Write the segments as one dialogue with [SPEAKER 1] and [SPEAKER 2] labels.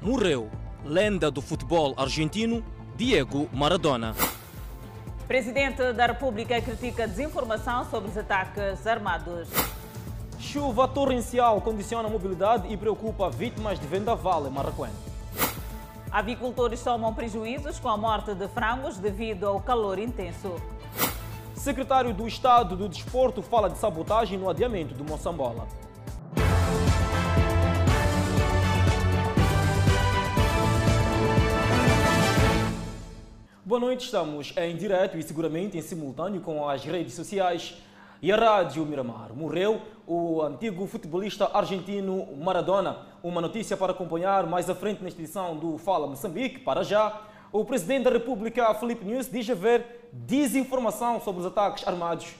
[SPEAKER 1] morreu lenda do futebol argentino Diego Maradona.
[SPEAKER 2] Presidente da República critica desinformação sobre os ataques armados.
[SPEAKER 3] Chuva torrencial condiciona a mobilidade e preocupa vítimas de vendaval em Marraquém.
[SPEAKER 2] Avicultores tomam prejuízos com a morte de frangos devido ao calor intenso.
[SPEAKER 3] Secretário do Estado do Desporto fala de sabotagem no adiamento do Moçambola. Boa noite, estamos em direto e seguramente em simultâneo com as redes sociais e a Rádio Miramar. Morreu o antigo futebolista argentino Maradona. Uma notícia para acompanhar mais à frente nesta edição do Fala Moçambique. Para já, o presidente da República, Felipe News, diz haver desinformação sobre os ataques armados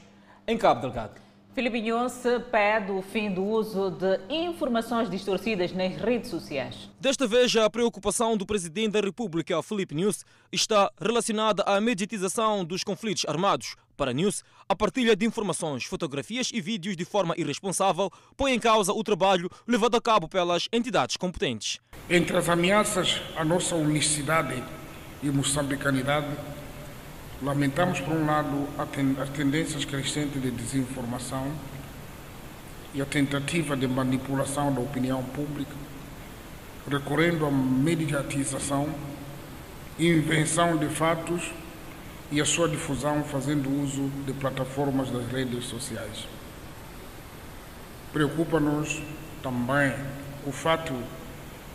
[SPEAKER 3] em Cabo Delgado.
[SPEAKER 2] Filipe Nhonce pede o fim do uso de informações distorcidas nas redes sociais.
[SPEAKER 1] Desta vez, a preocupação do Presidente da República, Filipe News, está relacionada à mediatização dos conflitos armados. Para News, a partilha de informações, fotografias e vídeos de forma irresponsável põe em causa o trabalho levado a cabo pelas entidades competentes.
[SPEAKER 4] Entre as ameaças à nossa unicidade e moçambicanidade, Lamentamos, por um lado, as tendências crescentes de desinformação e a tentativa de manipulação da opinião pública, recorrendo à mediatização, invenção de fatos e a sua difusão fazendo uso de plataformas das redes sociais. Preocupa-nos também o fato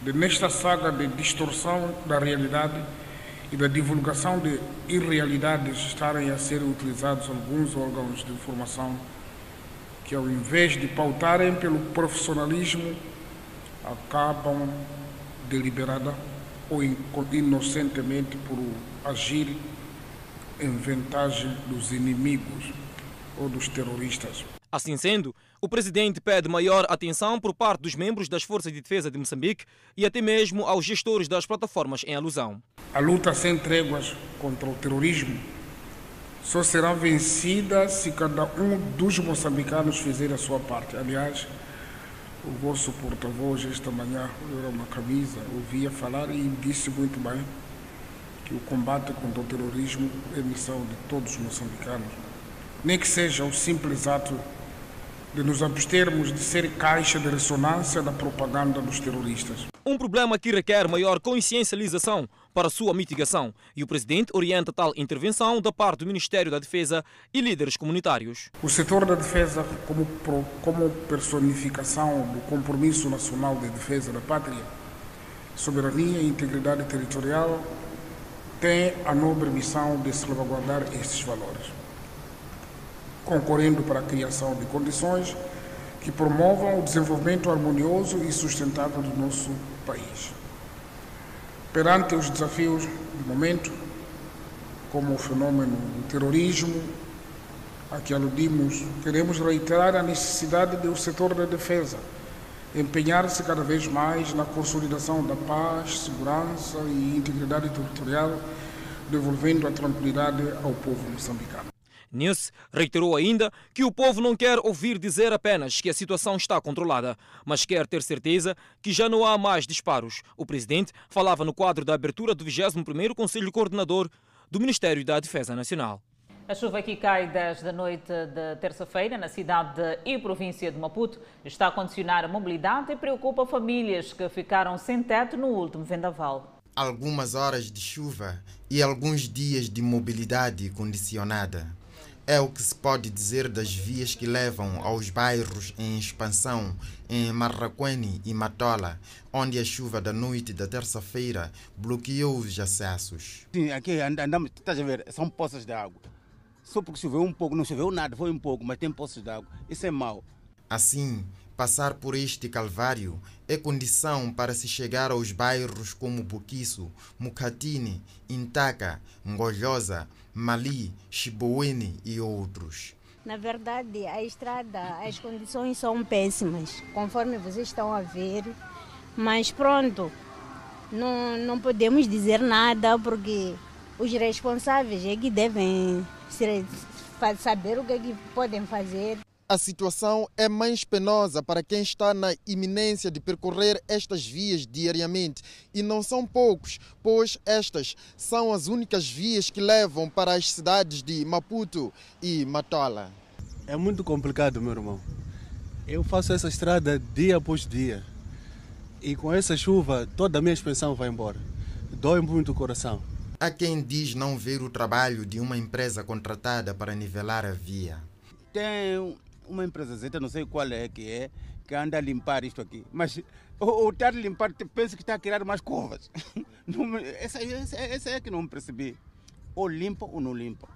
[SPEAKER 4] de, nesta saga de distorção da realidade, e da divulgação de irrealidades estarem a ser utilizados alguns órgãos de informação que, ao invés de pautarem pelo profissionalismo, acabam deliberada ou inocentemente por agir em vantagem dos inimigos ou dos terroristas.
[SPEAKER 1] Assim sendo, o presidente pede maior atenção por parte dos membros das Forças de Defesa de Moçambique e até mesmo aos gestores das plataformas em alusão.
[SPEAKER 4] A luta sem tréguas contra o terrorismo só será vencida se cada um dos moçambicanos fizer a sua parte. Aliás, o vosso porta-voz esta manhã, era uma camisa, ouvia falar e disse muito bem que o combate contra o terrorismo é missão de todos os moçambicanos. Nem que seja o simples ato de nos abstermos de ser caixa de ressonância da propaganda dos terroristas.
[SPEAKER 1] Um problema que requer maior consciencialização para sua mitigação e o presidente orienta tal intervenção da parte do Ministério da Defesa e líderes comunitários.
[SPEAKER 4] O setor da defesa, como, como personificação do compromisso nacional de defesa da pátria, soberania e integridade territorial, tem a nobre missão de salvaguardar estes valores concorrendo para a criação de condições que promovam o desenvolvimento harmonioso e sustentável do nosso país. Perante os desafios do momento, como o fenômeno do terrorismo, a que aludimos, queremos reiterar a necessidade do setor da defesa empenhar-se cada vez mais na consolidação da paz, segurança e integridade territorial, devolvendo a tranquilidade ao povo moçambicano.
[SPEAKER 1] Nisso, reiterou ainda que o povo não quer ouvir dizer apenas que a situação está controlada, mas quer ter certeza que já não há mais disparos. O presidente falava no quadro da abertura do 21º Conselho Coordenador do Ministério da Defesa Nacional.
[SPEAKER 2] A chuva que cai desde a noite de terça-feira na cidade e província de Maputo está a condicionar a mobilidade e preocupa famílias que ficaram sem teto no último vendaval.
[SPEAKER 5] Algumas horas de chuva e alguns dias de mobilidade condicionada. É o que se pode dizer das vias que levam aos bairros em expansão em Marraquene e Matola, onde a chuva da noite da terça-feira bloqueou os acessos.
[SPEAKER 6] Sim, aqui andamos, estás a ver, são poças de água. Só porque choveu um pouco, não choveu nada, foi um pouco, mas tem poças de água. Isso é mau.
[SPEAKER 5] Assim, Passar por este calvário é condição para se chegar aos bairros como Buquiço, Mucatine, Intaca, Ngolhosa, Mali, Chiboene e outros.
[SPEAKER 7] Na verdade, a estrada, as condições são péssimas, conforme vocês estão a ver. Mas pronto, não, não podemos dizer nada porque os responsáveis é que devem saber o que, é que podem fazer.
[SPEAKER 5] A situação é mais penosa para quem está na iminência de percorrer estas vias diariamente. E não são poucos, pois estas são as únicas vias que levam para as cidades de Maputo e Matola.
[SPEAKER 8] É muito complicado, meu irmão. Eu faço essa estrada dia após dia. E com essa chuva, toda a minha expansão vai embora. Dói muito o coração.
[SPEAKER 5] Há quem diz não ver o trabalho de uma empresa contratada para nivelar a via.
[SPEAKER 6] Tem uma empresa Z, não sei qual é que é, que anda a limpar isto aqui. Mas o estar a limpar, pensa que está a criar mais curvas. essa, essa, essa é que não percebi. Ou limpa ou não limpa.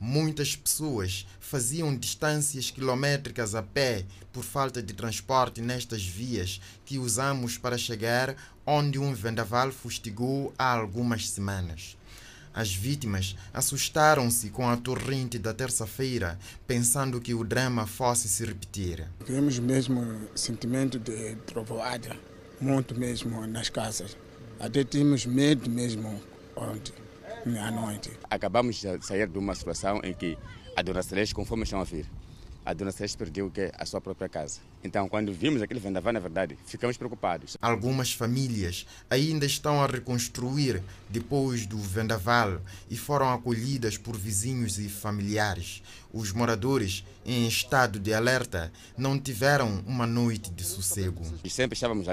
[SPEAKER 5] Muitas pessoas faziam distâncias quilométricas a pé por falta de transporte nestas vias que usamos para chegar onde um vendaval fustigou há algumas semanas. As vítimas assustaram-se com a torrente da terça-feira, pensando que o drama fosse se repetir.
[SPEAKER 4] Tivemos mesmo sentimento de trovoada, muito mesmo nas casas. Até tínhamos medo mesmo ontem, à noite.
[SPEAKER 9] Acabamos de sair de uma situação em que a dona Celeste, conforme estão a vir, a dona Celeste perdeu que a sua própria casa. Então, quando vimos aquele vendaval, na verdade, ficamos preocupados.
[SPEAKER 5] Algumas famílias ainda estão a reconstruir depois do vendaval e foram acolhidas por vizinhos e familiares. Os moradores, em estado de alerta, não tiveram uma noite de sossego.
[SPEAKER 9] E sempre estávamos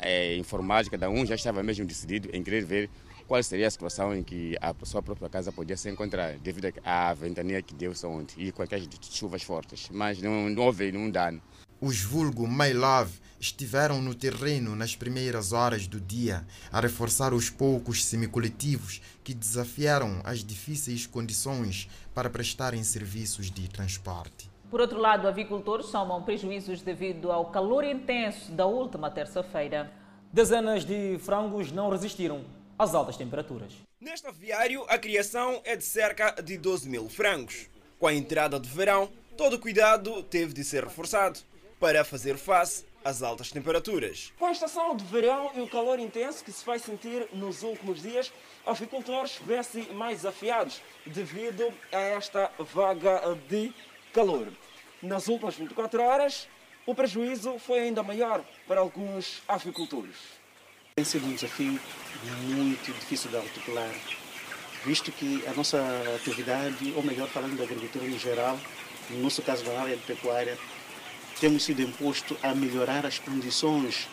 [SPEAKER 9] é, informados, cada um já estava mesmo decidido em querer ver qual seria a situação em que a sua própria casa podia se encontrar, devido à ventania que deu ontem e com aquelas chuvas fortes. Mas não, não houve nenhum dano.
[SPEAKER 5] Os vulgo My Love estiveram no terreno nas primeiras horas do dia a reforçar os poucos semicoletivos que desafiaram as difíceis condições para prestarem serviços de transporte.
[SPEAKER 2] Por outro lado, avicultores somam prejuízos devido ao calor intenso da última terça-feira.
[SPEAKER 3] Dezenas de frangos não resistiram às altas temperaturas.
[SPEAKER 10] Neste aviário, a criação é de cerca de 12 mil frangos. Com a entrada de verão, todo o cuidado teve de ser reforçado para fazer face às altas temperaturas. Com a estação de verão e o calor intenso que se vai sentir nos últimos dias, avicultores vêem-se mais desafiados devido a esta vaga de calor. Nas últimas 24 horas, o prejuízo foi ainda maior para alguns avicultores.
[SPEAKER 11] Tem sido um desafio muito difícil de articular, visto que a nossa atividade, ou melhor falando da agricultura em geral, no nosso caso da área de pecuária, temos sido imposto a melhorar as condições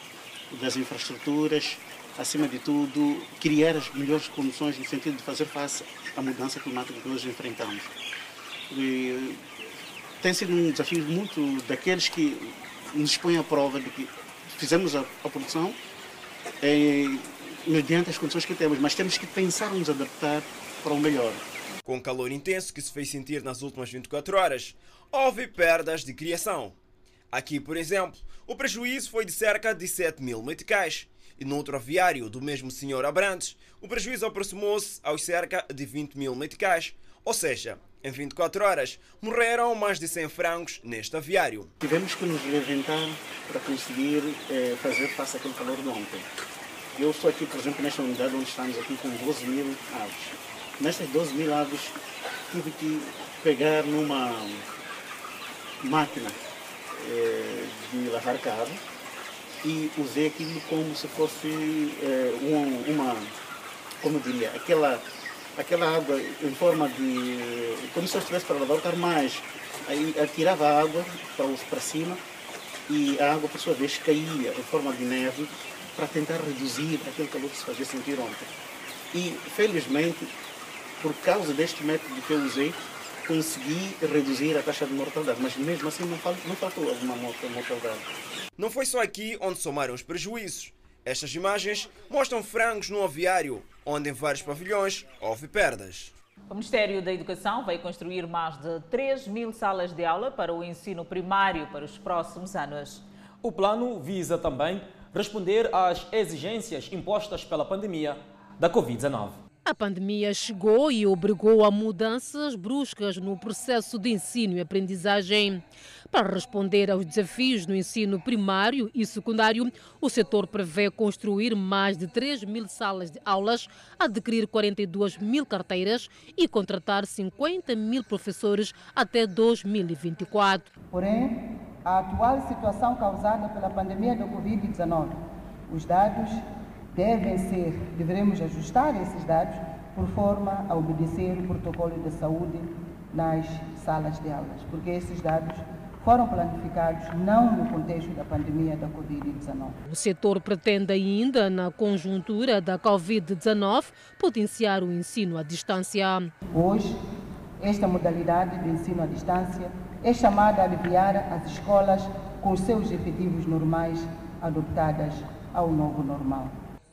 [SPEAKER 11] das infraestruturas, acima de tudo, criar as melhores condições no sentido de fazer face à mudança climática que hoje enfrentamos. E tem sido um desafio muito daqueles que nos põem à prova de que fizemos a, a produção é, mediante as condições que temos, mas temos que pensar nos adaptar para o melhor.
[SPEAKER 10] Com o calor intenso que se fez sentir nas últimas 24 horas, houve perdas de criação. Aqui, por exemplo, o prejuízo foi de cerca de 7 mil meticais. E no outro aviário do mesmo senhor Abrantes, o prejuízo aproximou-se aos cerca de 20 mil meticais. Ou seja, em 24 horas, morreram mais de 100 frangos neste aviário.
[SPEAKER 11] Tivemos que nos reinventar para conseguir eh, fazer face àquele calor de ontem. Eu estou aqui, por exemplo, nesta unidade onde estamos aqui com 12 mil aves. Nestas 12 mil aves, tive que pegar numa máquina eh, de lavar carro e usei aquilo como se fosse eh, um, uma, como eu diria, aquela, aquela água em forma de, como se eu estivesse para lavar o carro, mas aí atirava a água para, para cima e a água, por sua vez, caía em forma de neve para tentar reduzir aquele calor que se fazia sentir ontem. E, felizmente, por causa deste método que eu usei, consegui reduzir a taxa de mortalidade, mas mesmo assim não, faltou, não faltou alguma mortalidade.
[SPEAKER 10] Não foi só aqui onde somaram os prejuízos. Estas imagens mostram frangos no aviário, onde em vários pavilhões houve perdas.
[SPEAKER 2] O Ministério da Educação vai construir mais de 3 mil salas de aula para o ensino primário para os próximos anos.
[SPEAKER 3] O plano visa também responder às exigências impostas pela pandemia da Covid-19.
[SPEAKER 12] A pandemia chegou e obrigou a mudanças bruscas no processo de ensino e aprendizagem. Para responder aos desafios no ensino primário e secundário, o setor prevê construir mais de 3 mil salas de aulas, adquirir 42 mil carteiras e contratar 50 mil professores até 2024.
[SPEAKER 13] Porém, a atual situação causada pela pandemia do Covid-19, os dados devem ser, devemos ajustar esses dados por forma a obedecer o protocolo de saúde nas salas de aulas, porque esses dados foram planificados não no contexto da pandemia da Covid-19.
[SPEAKER 12] O setor pretende ainda, na conjuntura da Covid-19, potenciar o ensino à distância.
[SPEAKER 13] Hoje, esta modalidade de ensino à distância é chamada a aliviar as escolas com seus efetivos normais adaptadas ao novo normal.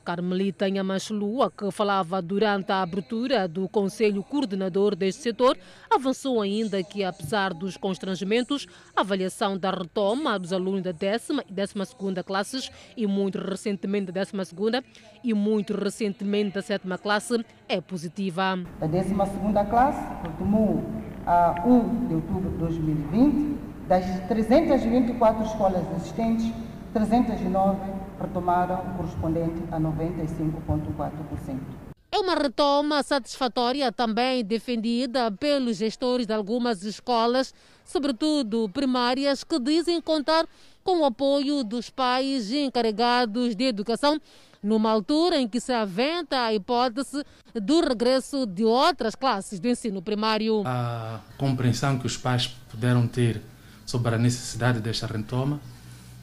[SPEAKER 12] Carmelita Lua, que falava durante a abertura do Conselho Coordenador deste setor, avançou ainda que, apesar dos constrangimentos, a avaliação da retoma dos alunos da décima e décima segunda classes e muito recentemente da décima segunda e muito recentemente da sétima classe é positiva.
[SPEAKER 13] A décima segunda classe retomou a 1 de outubro de 2020 das 324 escolas existentes, 309 retomaram o correspondente a 95,4%.
[SPEAKER 12] É uma retoma satisfatória também defendida pelos gestores de algumas escolas, sobretudo primárias, que dizem contar com o apoio dos pais encarregados de educação, numa altura em que se aventa a hipótese do regresso de outras classes do ensino primário.
[SPEAKER 14] A compreensão que os pais puderam ter sobre a necessidade desta retoma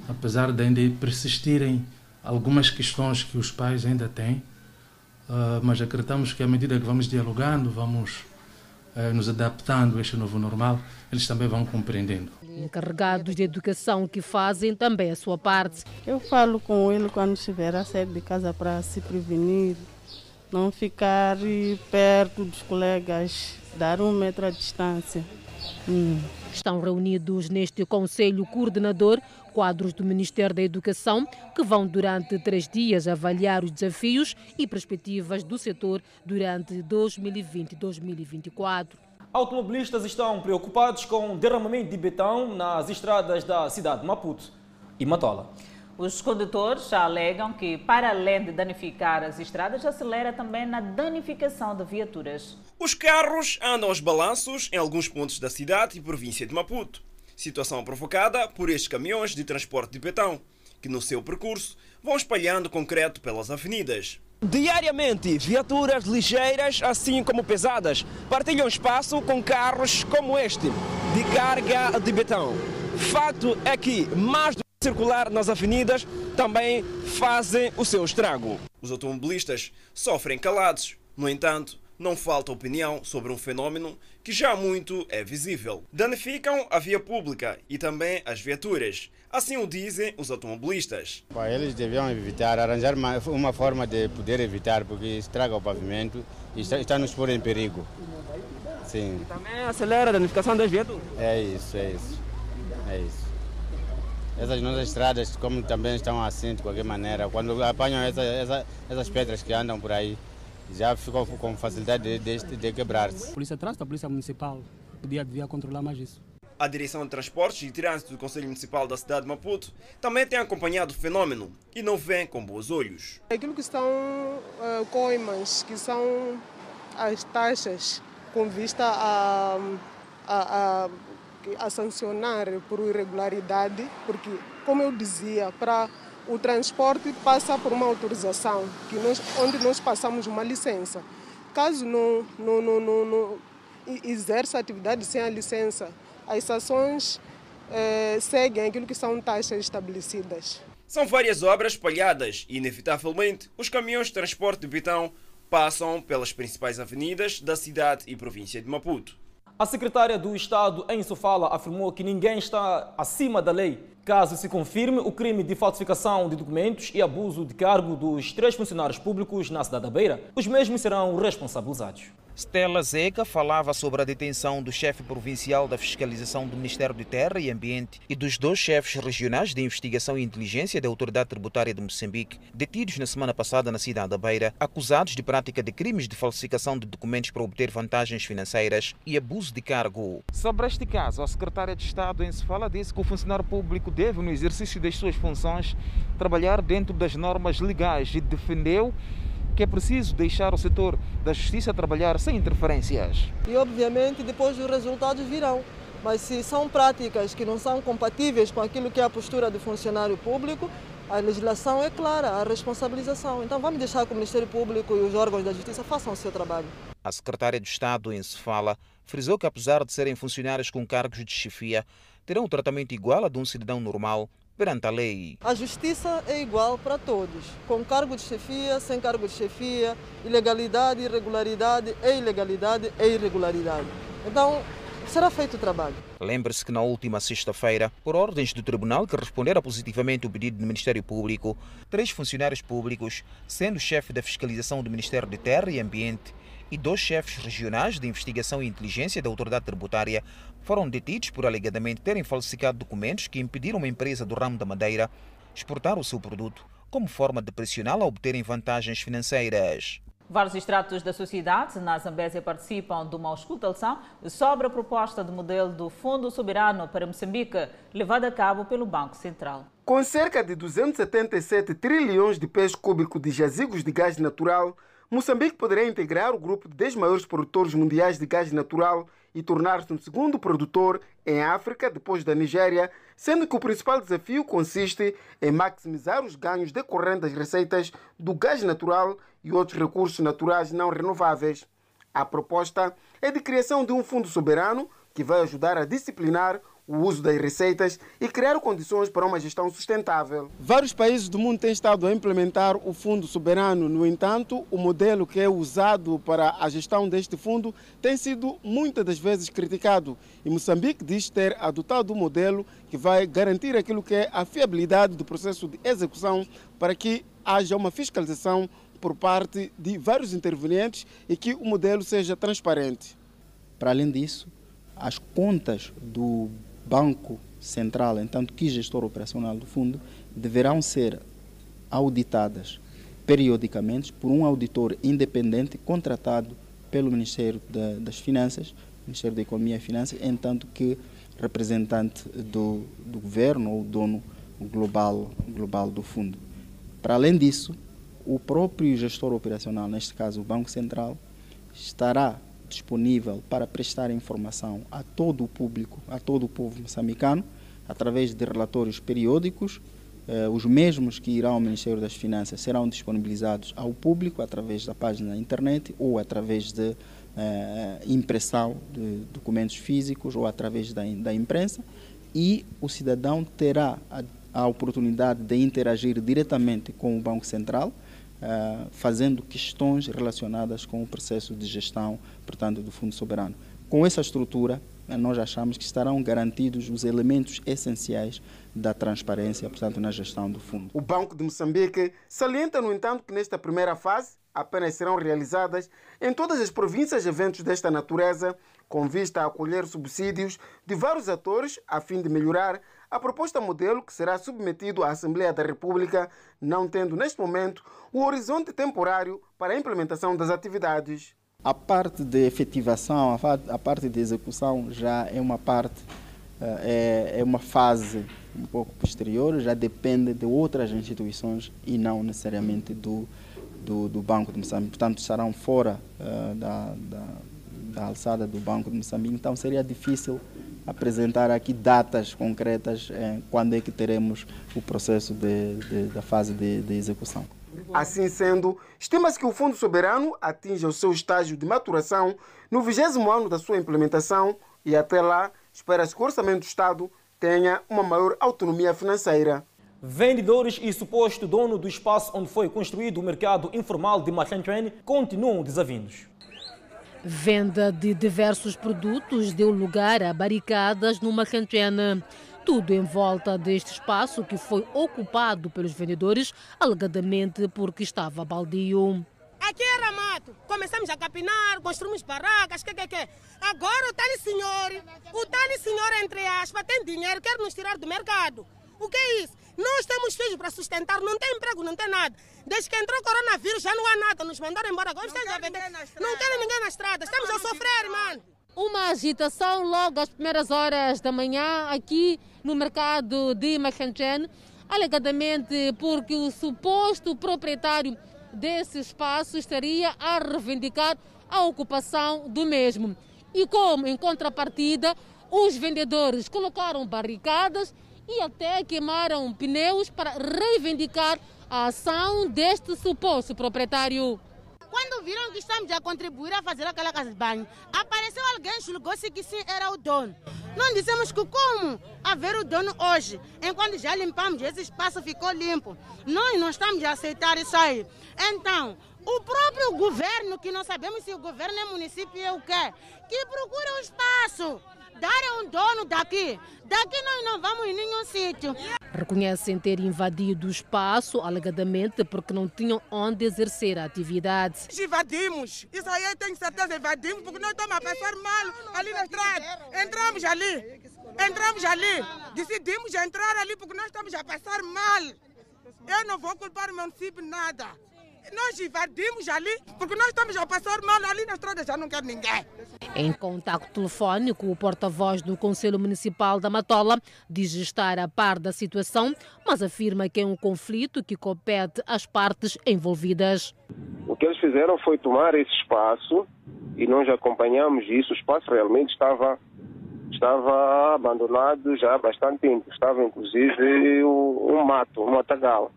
[SPEAKER 14] apesar de ainda persistirem algumas questões que os pais ainda têm, uh, mas acreditamos que à medida que vamos dialogando, vamos uh, nos adaptando a este novo normal, eles também vão compreendendo.
[SPEAKER 12] Encarregados de educação que fazem também a sua parte.
[SPEAKER 15] Eu falo com ele quando estiver a sair de casa para se prevenir, não ficar perto dos colegas, dar um metro à distância.
[SPEAKER 12] Hum. Estão reunidos neste Conselho Coordenador quadros do Ministério da Educação, que vão durante três dias avaliar os desafios e perspectivas do setor durante 2020 e 2024.
[SPEAKER 3] Automobilistas estão preocupados com o derramamento de betão nas estradas da cidade de Maputo e Matola.
[SPEAKER 2] Os condutores já alegam que, para além de danificar as estradas, acelera também na danificação de viaturas.
[SPEAKER 10] Os carros andam aos balanços em alguns pontos da cidade e província de Maputo. Situação provocada por estes caminhões de transporte de betão, que no seu percurso vão espalhando concreto pelas avenidas.
[SPEAKER 16] Diariamente, viaturas ligeiras, assim como pesadas, partilham espaço com carros como este, de carga de betão. Fato é que, mais do que circular nas avenidas, também fazem o seu estrago.
[SPEAKER 10] Os automobilistas sofrem calados. No entanto, não falta opinião sobre um fenômeno que já muito é visível. Danificam a via pública e também as viaturas. Assim o dizem os automobilistas.
[SPEAKER 6] Eles deviam evitar, arranjar uma, forma de poder evitar, porque estraga o pavimento e está, está nos pôr em perigo. Sim.
[SPEAKER 16] E também acelera a danificação das viaturas.
[SPEAKER 6] É isso, é isso. É isso. Essas nossas estradas, como também estão assim de qualquer maneira, quando apanham essa, essa, essas pedras que andam por aí, já ficou com facilidade de, de, de quebrar-se.
[SPEAKER 17] Polícia Trânsito, a Polícia Municipal podia, devia controlar mais isso.
[SPEAKER 10] A Direção de Transportes e Trânsito do Conselho Municipal da cidade de Maputo também tem acompanhado o fenômeno e não vê com bons olhos.
[SPEAKER 18] Aquilo que são uh, coimas, que são as taxas com vista a, a, a, a sancionar por irregularidade, porque, como eu dizia, para o transporte passa por uma autorização, que nós, onde nós passamos uma licença. Caso não, não, não, não, não exerça atividade sem a licença, as sanções eh, seguem aquilo que são taxas estabelecidas.
[SPEAKER 10] São várias obras espalhadas e, inevitavelmente, os caminhões de transporte de Bitão passam pelas principais avenidas da cidade e província de Maputo.
[SPEAKER 3] A secretária do Estado em Sofala afirmou que ninguém está acima da lei caso se confirme o crime de falsificação de documentos e abuso de cargo dos três funcionários públicos na cidade da Beira. Os mesmos serão responsabilizados.
[SPEAKER 19] Stella Zeca falava sobre a detenção do chefe provincial da fiscalização do Ministério de Terra e Ambiente e dos dois chefes regionais de investigação e inteligência da Autoridade Tributária de Moçambique, detidos na semana passada na cidade da Beira, acusados de prática de crimes de falsificação de documentos para obter vantagens financeiras e abuso de cargo. Sobre este caso, a secretária de Estado em disse que o funcionário público deve, no exercício das suas funções, trabalhar dentro das normas legais e defendeu que é preciso deixar o setor da justiça trabalhar sem interferências.
[SPEAKER 20] E obviamente depois os resultados virão. Mas se são práticas que não são compatíveis com aquilo que é a postura do funcionário público, a legislação é clara, a responsabilização. Então vamos deixar que o Ministério Público e os órgãos da Justiça façam o seu trabalho.
[SPEAKER 19] A secretária de Estado em Sefala frisou que apesar de serem funcionários com cargos de chefia, terão um tratamento igual a de um cidadão normal perante a lei.
[SPEAKER 20] A justiça é igual para todos, com cargo de chefia, sem cargo de chefia, ilegalidade, irregularidade, é ilegalidade, é irregularidade. Então, será feito o trabalho.
[SPEAKER 19] Lembre-se que na última sexta-feira, por ordens do tribunal que responderam positivamente ao pedido do Ministério Público, três funcionários públicos, sendo o chefe da fiscalização do Ministério de Terra e Ambiente e dois chefes regionais de investigação e inteligência da autoridade tributária, foram detidos por alegadamente terem falsificado documentos que impediram uma empresa do ramo da madeira exportar o seu produto, como forma de pressioná-la a obterem vantagens financeiras.
[SPEAKER 2] Vários estratos da sociedade na Zambésia participam de uma auscultação sobre a proposta de modelo do Fundo Soberano para Moçambique, levada a cabo pelo Banco Central.
[SPEAKER 21] Com cerca de 277 trilhões de pés cúbicos de jazigos de gás natural, Moçambique poderá integrar o grupo de 10 maiores produtores mundiais de gás natural e tornar-se um segundo produtor em África, depois da Nigéria, sendo que o principal desafio consiste em maximizar os ganhos decorrentes das receitas do gás natural e outros recursos naturais não renováveis. A proposta é de criação de um fundo soberano que vai ajudar a disciplinar o uso das receitas e criar condições para uma gestão sustentável. Vários países do mundo têm estado a implementar o Fundo Soberano, no entanto, o modelo que é usado para a gestão deste fundo tem sido muitas das vezes criticado e Moçambique diz ter adotado um modelo que vai garantir aquilo que é a fiabilidade do processo de execução para que haja uma fiscalização por parte de vários intervenientes e que o modelo seja transparente.
[SPEAKER 22] Para além disso, as contas do Banco Central, entanto que gestor operacional do fundo, deverão ser auditadas periodicamente por um auditor independente contratado pelo Ministério das Finanças, Ministério da Economia e Finanças, entanto que representante do, do governo ou dono global, global do fundo. Para além disso, o próprio gestor operacional, neste caso o Banco Central, estará disponível para prestar informação a todo o público, a todo o povo moçambicano, através de relatórios periódicos. Eh, os mesmos que irão ao Ministério das Finanças serão disponibilizados ao público através da página da internet ou através de eh, impressão de documentos físicos ou através da, da imprensa e o cidadão terá a, a oportunidade de interagir diretamente com o Banco Central uh, fazendo questões relacionadas com o processo de gestão, portanto, do Fundo Soberano. Com essa estrutura, eh, nós achamos que estarão garantidos os elementos essenciais da transparência, portanto, na gestão do fundo.
[SPEAKER 21] O Banco de Moçambique salienta, no entanto, que nesta primeira fase apenas serão realizadas em todas as províncias eventos desta natureza, com vista a acolher subsídios de vários atores a fim de melhorar a proposta modelo que será submetido à Assembleia da República, não tendo neste momento o horizonte temporário para a implementação das atividades.
[SPEAKER 22] A parte de efetivação, a parte de execução já é uma parte, eh, é, é uma fase um pouco posterior, já depende de outras instituições e não necessariamente do, do, do Banco de Moçambique. Portanto, estarão fora uh, da, da, da alçada do Banco de Moçambique, então seria difícil apresentar aqui datas concretas eh, quando é que teremos o processo de, de, da fase de, de execução.
[SPEAKER 21] Assim sendo, estima-se que o Fundo Soberano atinja o seu estágio de maturação no vigésimo ano da sua implementação e até lá espera-se que o Orçamento do Estado tenha uma maior autonomia financeira.
[SPEAKER 3] Vendedores e suposto dono do espaço onde foi construído o mercado informal de Machanchuan continuam desavindos.
[SPEAKER 12] Venda de diversos produtos deu lugar a barricadas numa cantina. Tudo em volta deste espaço que foi ocupado pelos vendedores, alegadamente porque estava baldio.
[SPEAKER 23] Aqui era mato. Começamos a capinar, construímos barracas, que que que. Agora o tal senhor, o tal senhor, entre aspas, tem dinheiro, quer nos tirar do mercado. O que é isso? Nós temos filhos para sustentar, não tem emprego, não tem nada. Desde que entrou o coronavírus já não há nada, nos mandaram embora. Agora estamos a vender. Não querem ninguém na estrada, estamos a sofrer, mano.
[SPEAKER 12] Uma agitação logo às primeiras horas da manhã aqui no mercado de Machanchen, alegadamente porque o suposto proprietário desse espaço estaria a reivindicar a ocupação do mesmo. E como, em contrapartida, os vendedores colocaram barricadas e até queimaram pneus para reivindicar a ação deste suposto proprietário.
[SPEAKER 24] Quando viram que estamos a contribuir a fazer aquela casa de banho, apareceu alguém, julgou-se que sim, era o dono. Não dissemos que como haver o dono hoje, enquanto já limpamos, esse espaço ficou limpo. Nós não estamos a aceitar isso aí. Então, o próprio governo, que não sabemos se o governo é município ou o quê, que procura um espaço dar um dono daqui. Daqui nós não vamos em nenhum sítio.
[SPEAKER 12] Reconhecem ter invadido o espaço, alegadamente porque não tinham onde exercer a atividade.
[SPEAKER 23] Invadimos. Isso aí eu tenho certeza, invadimos porque nós estamos a passar mal ali na estrada. Entramos ali. Entramos ali. Decidimos entrar ali porque nós estamos a passar mal. Eu não vou culpar o município nada. Nós invadimos ali, porque nós estamos a passar mal ali na estrada, já não quer ninguém.
[SPEAKER 12] Em contato telefónico, o porta-voz do Conselho Municipal da Matola diz estar a par da situação, mas afirma que é um conflito que compete às partes envolvidas.
[SPEAKER 25] O que eles fizeram foi tomar esse espaço e nós acompanhamos isso. O espaço realmente estava estava abandonado já há bastante tempo. Estava inclusive um mato, um matagal.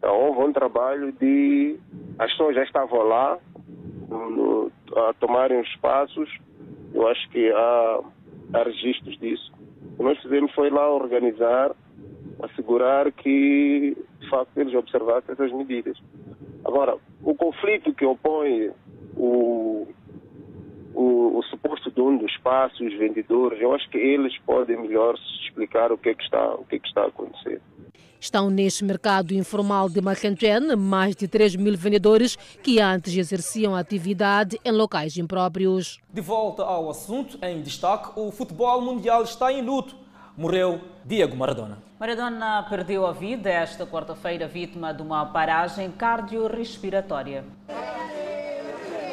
[SPEAKER 25] Então houve um trabalho de. As pessoas já estavam lá no, a tomarem os espaços. Eu acho que há, há registros disso. O que nós fizemos foi lá organizar, assegurar que, de facto, eles observassem essas medidas. Agora, o conflito que opõe o, o, o, suposto dono do espaço, os vendedores, eu acho que eles podem melhor explicar o que é que está, o que é que está a acontecer.
[SPEAKER 12] Estão neste mercado informal de Macantene mais de 3 mil vendedores que antes exerciam atividade em locais impróprios.
[SPEAKER 3] De volta ao assunto, em destaque, o futebol mundial está em luto. Morreu Diego Maradona.
[SPEAKER 2] Maradona perdeu a vida esta quarta-feira vítima de uma paragem cardiorrespiratória.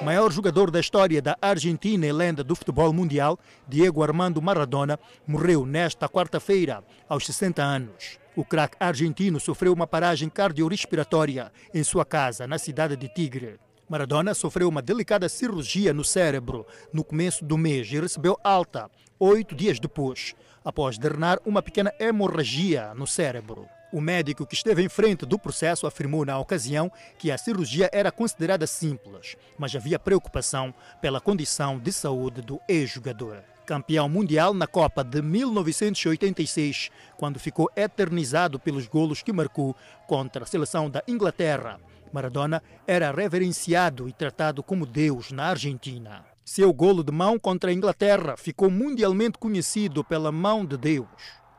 [SPEAKER 26] Maior jogador da história da Argentina e lenda do futebol mundial, Diego Armando Maradona, morreu nesta quarta-feira, aos 60 anos. O craque argentino sofreu uma paragem cardiorrespiratória em sua casa, na cidade de Tigre. Maradona sofreu uma delicada cirurgia no cérebro no começo do mês e recebeu alta oito dias depois, após drenar uma pequena hemorragia no cérebro. O médico que esteve em frente do processo afirmou na ocasião que a cirurgia era considerada simples, mas havia preocupação pela condição de saúde do ex-jogador campeão mundial na Copa de 1986, quando ficou eternizado pelos golos que marcou contra a seleção da Inglaterra. Maradona era reverenciado e tratado como Deus na Argentina. Seu golo de mão contra a Inglaterra ficou mundialmente conhecido pela mão de Deus.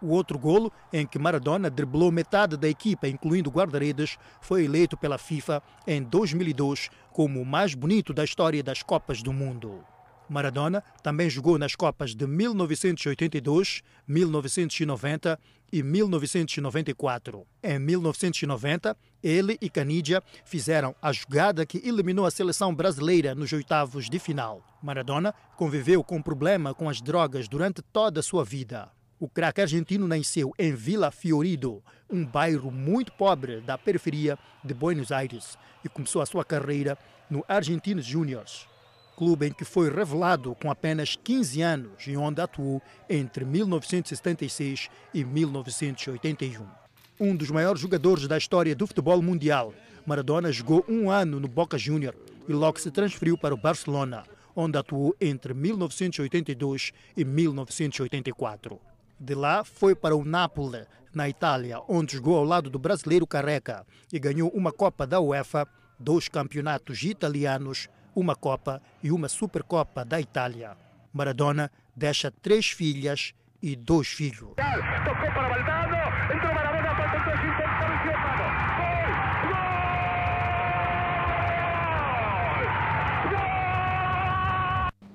[SPEAKER 26] O outro golo, em que Maradona driblou metade da equipa, incluindo guarda-redes, foi eleito pela FIFA em 2002 como o mais bonito da história das Copas do Mundo. Maradona também jogou nas Copas de 1982, 1990 e 1994. Em 1990, ele e Canidia fizeram a jogada que eliminou a seleção brasileira nos oitavos de final. Maradona conviveu com problema com as drogas durante toda a sua vida. O craque argentino nasceu em Vila Fiorido, um bairro muito pobre da periferia de Buenos Aires, e começou a sua carreira no Argentinos Juniors clube em que foi revelado com apenas 15 anos e onde atuou entre 1976 e 1981. Um dos maiores jogadores da história do futebol mundial, Maradona jogou um ano no Boca Juniors e logo se transferiu para o Barcelona, onde atuou entre 1982 e 1984. De lá foi para o Nápoles, na Itália, onde jogou ao lado do brasileiro Careca e ganhou uma Copa da UEFA, dois campeonatos italianos uma Copa e uma Supercopa da Itália. Maradona deixa três filhas e dois filhos.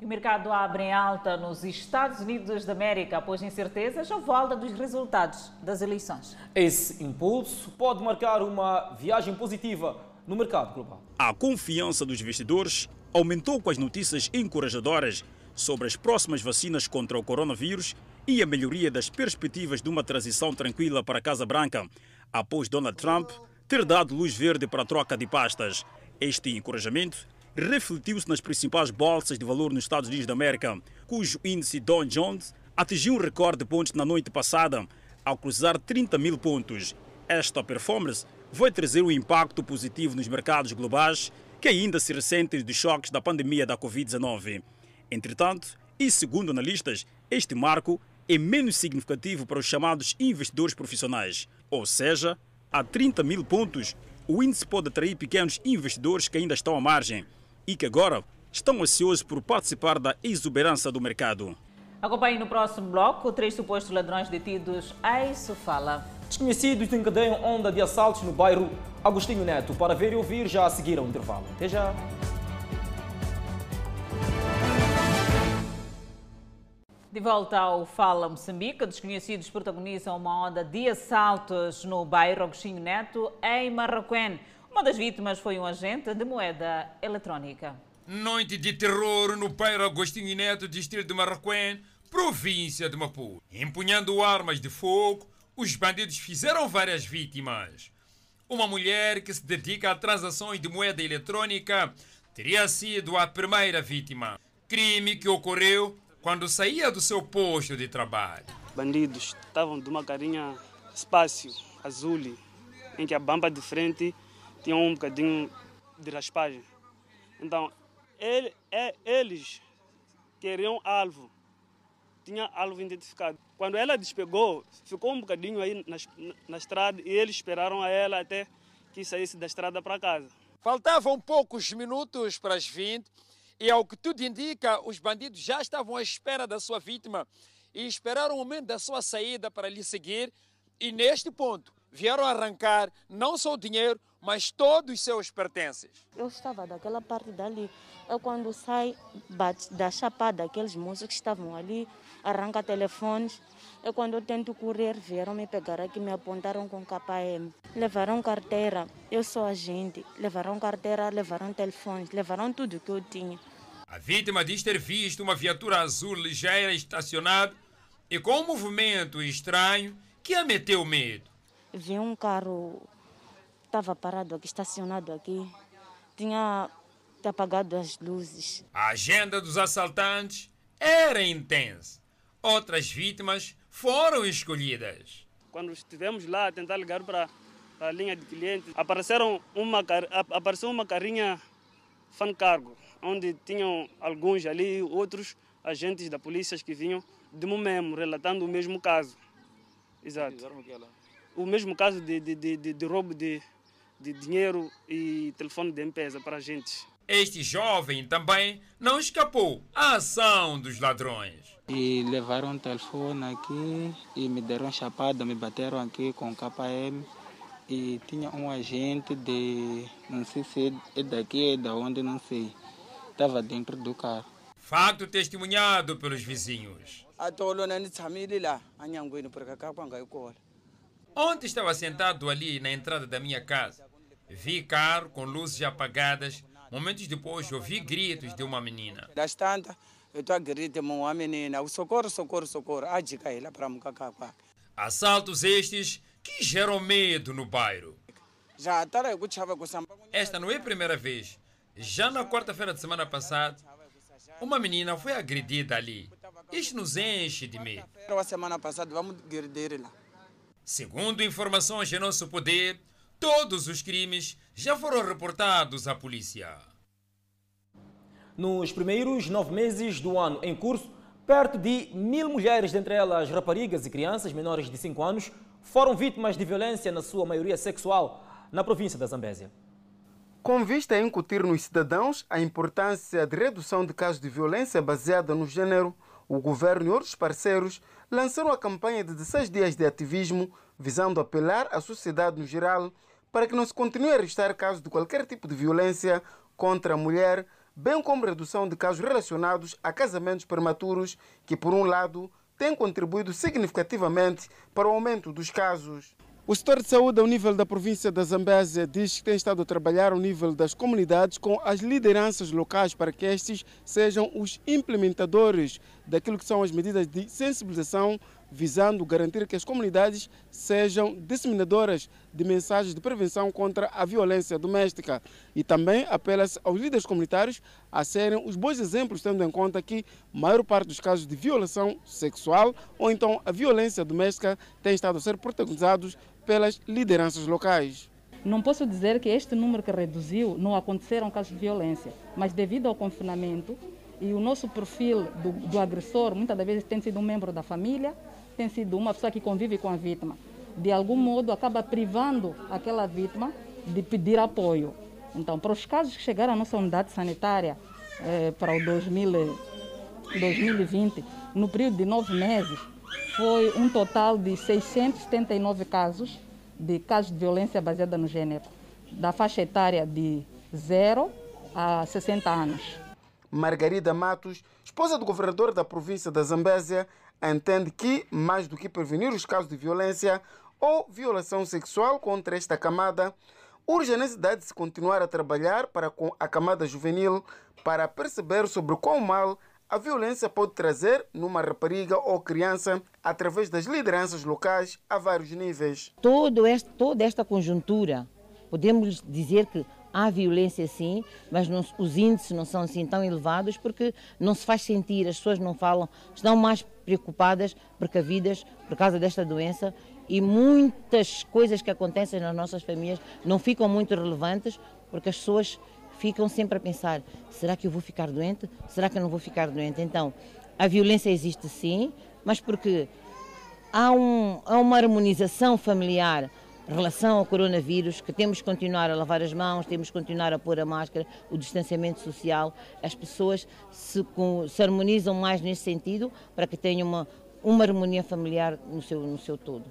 [SPEAKER 26] O
[SPEAKER 2] mercado abre em alta nos Estados Unidos da América após incertezas ou volta dos resultados das eleições.
[SPEAKER 3] Esse impulso pode marcar uma viagem positiva no mercado global.
[SPEAKER 27] A confiança dos investidores aumentou com as notícias encorajadoras sobre as próximas vacinas contra o coronavírus e a melhoria das perspectivas de uma transição tranquila para a Casa Branca, após Donald Trump ter dado luz verde para a troca de pastas. Este encorajamento refletiu-se nas principais bolsas de valor nos Estados Unidos da América, cujo índice Dow Jones atingiu um recorde de pontos na noite passada, ao cruzar 30 mil pontos. Esta performance vai trazer um impacto positivo nos mercados globais que ainda se ressentem dos choques da pandemia da Covid-19. Entretanto, e segundo analistas, este marco é menos significativo para os chamados investidores profissionais, ou seja, a 30 mil pontos, o índice pode atrair pequenos investidores que ainda estão à margem e que agora estão ansiosos por participar da exuberância do mercado.
[SPEAKER 2] Acompanhe no próximo bloco três supostos ladrões detidos em Sofala.
[SPEAKER 3] Desconhecidos encadeiam onda de assaltos no bairro Agostinho Neto. Para ver e ouvir, já a seguir ao intervalo. Até já.
[SPEAKER 2] De volta ao Fala Moçambique, desconhecidos protagonizam uma onda de assaltos no bairro Agostinho Neto, em Marroquém. Uma das vítimas foi um agente de moeda eletrónica.
[SPEAKER 28] Noite de terror no bairro Agostinho Neto, distrito de Marroquém, província de Maputo. Empunhando armas de fogo, os bandidos fizeram várias vítimas. Uma mulher que se dedica a transações de moeda eletrônica teria sido a primeira vítima. Crime que ocorreu quando saía do seu posto de trabalho.
[SPEAKER 17] Bandidos estavam de uma carinha espaço azul, em que a bamba de frente tinha um bocadinho de raspagem. Então, ele, é, eles queriam alvo, tinha alvo identificado. Quando ela despegou, ficou um bocadinho aí na, na estrada e eles esperaram a ela até que saísse da estrada para casa.
[SPEAKER 28] Faltavam poucos minutos para as 20 e, ao que tudo indica, os bandidos já estavam à espera da sua vítima e esperaram o momento da sua saída para lhe seguir. E neste ponto, vieram arrancar não só o dinheiro, mas todos os seus pertences.
[SPEAKER 29] Eu estava daquela parte dali. Eu, quando sai bate, da chapada, aqueles moços que estavam ali, arranca telefones. Eu, quando eu tento correr, vieram me pegar aqui, me apontaram com KM. Levaram carteira, eu sou agente. Levaram carteira, levaram telefones, levaram tudo que eu tinha.
[SPEAKER 28] A vítima diz ter visto uma viatura azul ligeira estacionada e com um movimento estranho que a meteu medo.
[SPEAKER 29] Vi um carro, estava parado aqui, estacionado aqui. Tinha apagado as luzes.
[SPEAKER 28] A agenda dos assaltantes era intensa. Outras vítimas foram escolhidas.
[SPEAKER 17] Quando estivemos lá a tentar ligar para a linha de clientes, apareceram uma, apareceu uma carinha fan cargo, onde tinham alguns ali, outros agentes da polícia que vinham de Momemo, relatando o mesmo caso. Exato. O mesmo caso de, de, de, de roubo de, de dinheiro e telefone de empresa para agentes.
[SPEAKER 28] Este jovem também não escapou à ação dos ladrões.
[SPEAKER 30] E levaram um telefone aqui e me deram chapada, me bateram aqui com KM. E tinha um agente de, não sei se é daqui, é da onde, não sei. Estava dentro do carro.
[SPEAKER 28] Fato testemunhado pelos vizinhos. Ontem estava sentado ali na entrada da minha casa. Vi carro com luzes apagadas. Momentos depois ouvi gritos de uma menina.
[SPEAKER 31] Das tantas, estou a uma menina, socorro, socorro, socorro. A dica lá para.
[SPEAKER 28] Assaltos estes que geram medo no bairro. Esta não é a primeira vez. Já na quarta-feira de semana passada, uma menina foi agredida ali. Isto nos enche de medo.
[SPEAKER 31] Semana passada vamos agredir lá.
[SPEAKER 28] Segundo informações em nosso poder, todos os crimes já foram reportados à polícia.
[SPEAKER 3] Nos primeiros nove meses do ano em curso, perto de mil mulheres, dentre elas raparigas e crianças menores de 5 anos, foram vítimas de violência, na sua maioria sexual, na província da Zambésia.
[SPEAKER 21] Com vista a incutir nos cidadãos a importância de redução de casos de violência baseada no gênero, o governo e outros parceiros lançaram a campanha de 16 dias de ativismo visando apelar à sociedade no geral para que não se continue a registrar casos de qualquer tipo de violência contra a mulher, bem como redução de casos relacionados a casamentos prematuros, que, por um lado, têm contribuído significativamente para o aumento dos casos. O setor de saúde ao nível da província da Zambésia diz que tem estado a trabalhar ao nível das comunidades com as lideranças locais para que estes sejam os implementadores daquilo que são as medidas de sensibilização visando garantir que as comunidades sejam disseminadoras de mensagens de prevenção contra a violência doméstica. E também apela-se aos líderes comunitários a serem os bons exemplos, tendo em conta que a maior parte dos casos de violação sexual ou então a violência doméstica têm estado a ser protagonizados pelas lideranças locais.
[SPEAKER 32] Não posso dizer que este número que reduziu não aconteceram casos de violência, mas devido ao confinamento e o nosso perfil do, do agressor, muitas das vezes tem sido um membro da família, tem sido uma pessoa que convive com a vítima. De algum modo, acaba privando aquela vítima de pedir apoio. Então, para os casos que chegaram à nossa unidade sanitária eh, para o 2000, 2020, no período de nove meses, foi um total de 679 casos de casos de violência baseada no gênero, da faixa etária de 0 a 60 anos.
[SPEAKER 21] Margarida Matos, esposa do governador da província da Zambésia, entende que, mais do que prevenir os casos de violência ou violação sexual contra esta camada, urge a necessidade de se continuar a trabalhar para com a camada juvenil para perceber sobre qual mal a violência pode trazer numa rapariga ou criança através das lideranças locais a vários níveis.
[SPEAKER 33] Todo este, toda esta conjuntura, podemos dizer que há violência sim, mas não, os índices não são assim tão elevados porque não se faz sentir, as pessoas não falam, estão mais preocupadas, precavidas por causa desta doença e muitas coisas que acontecem nas nossas famílias não ficam muito relevantes porque as pessoas ficam sempre a pensar: será que eu vou ficar doente? Será que eu não vou ficar doente? Então, a violência existe sim, mas porque há, um, há uma harmonização familiar relação ao coronavírus, que temos que continuar a lavar as mãos, temos que continuar a pôr a máscara, o distanciamento social, as pessoas se, se harmonizam mais nesse sentido para que tenham uma, uma harmonia familiar no seu, no seu todo.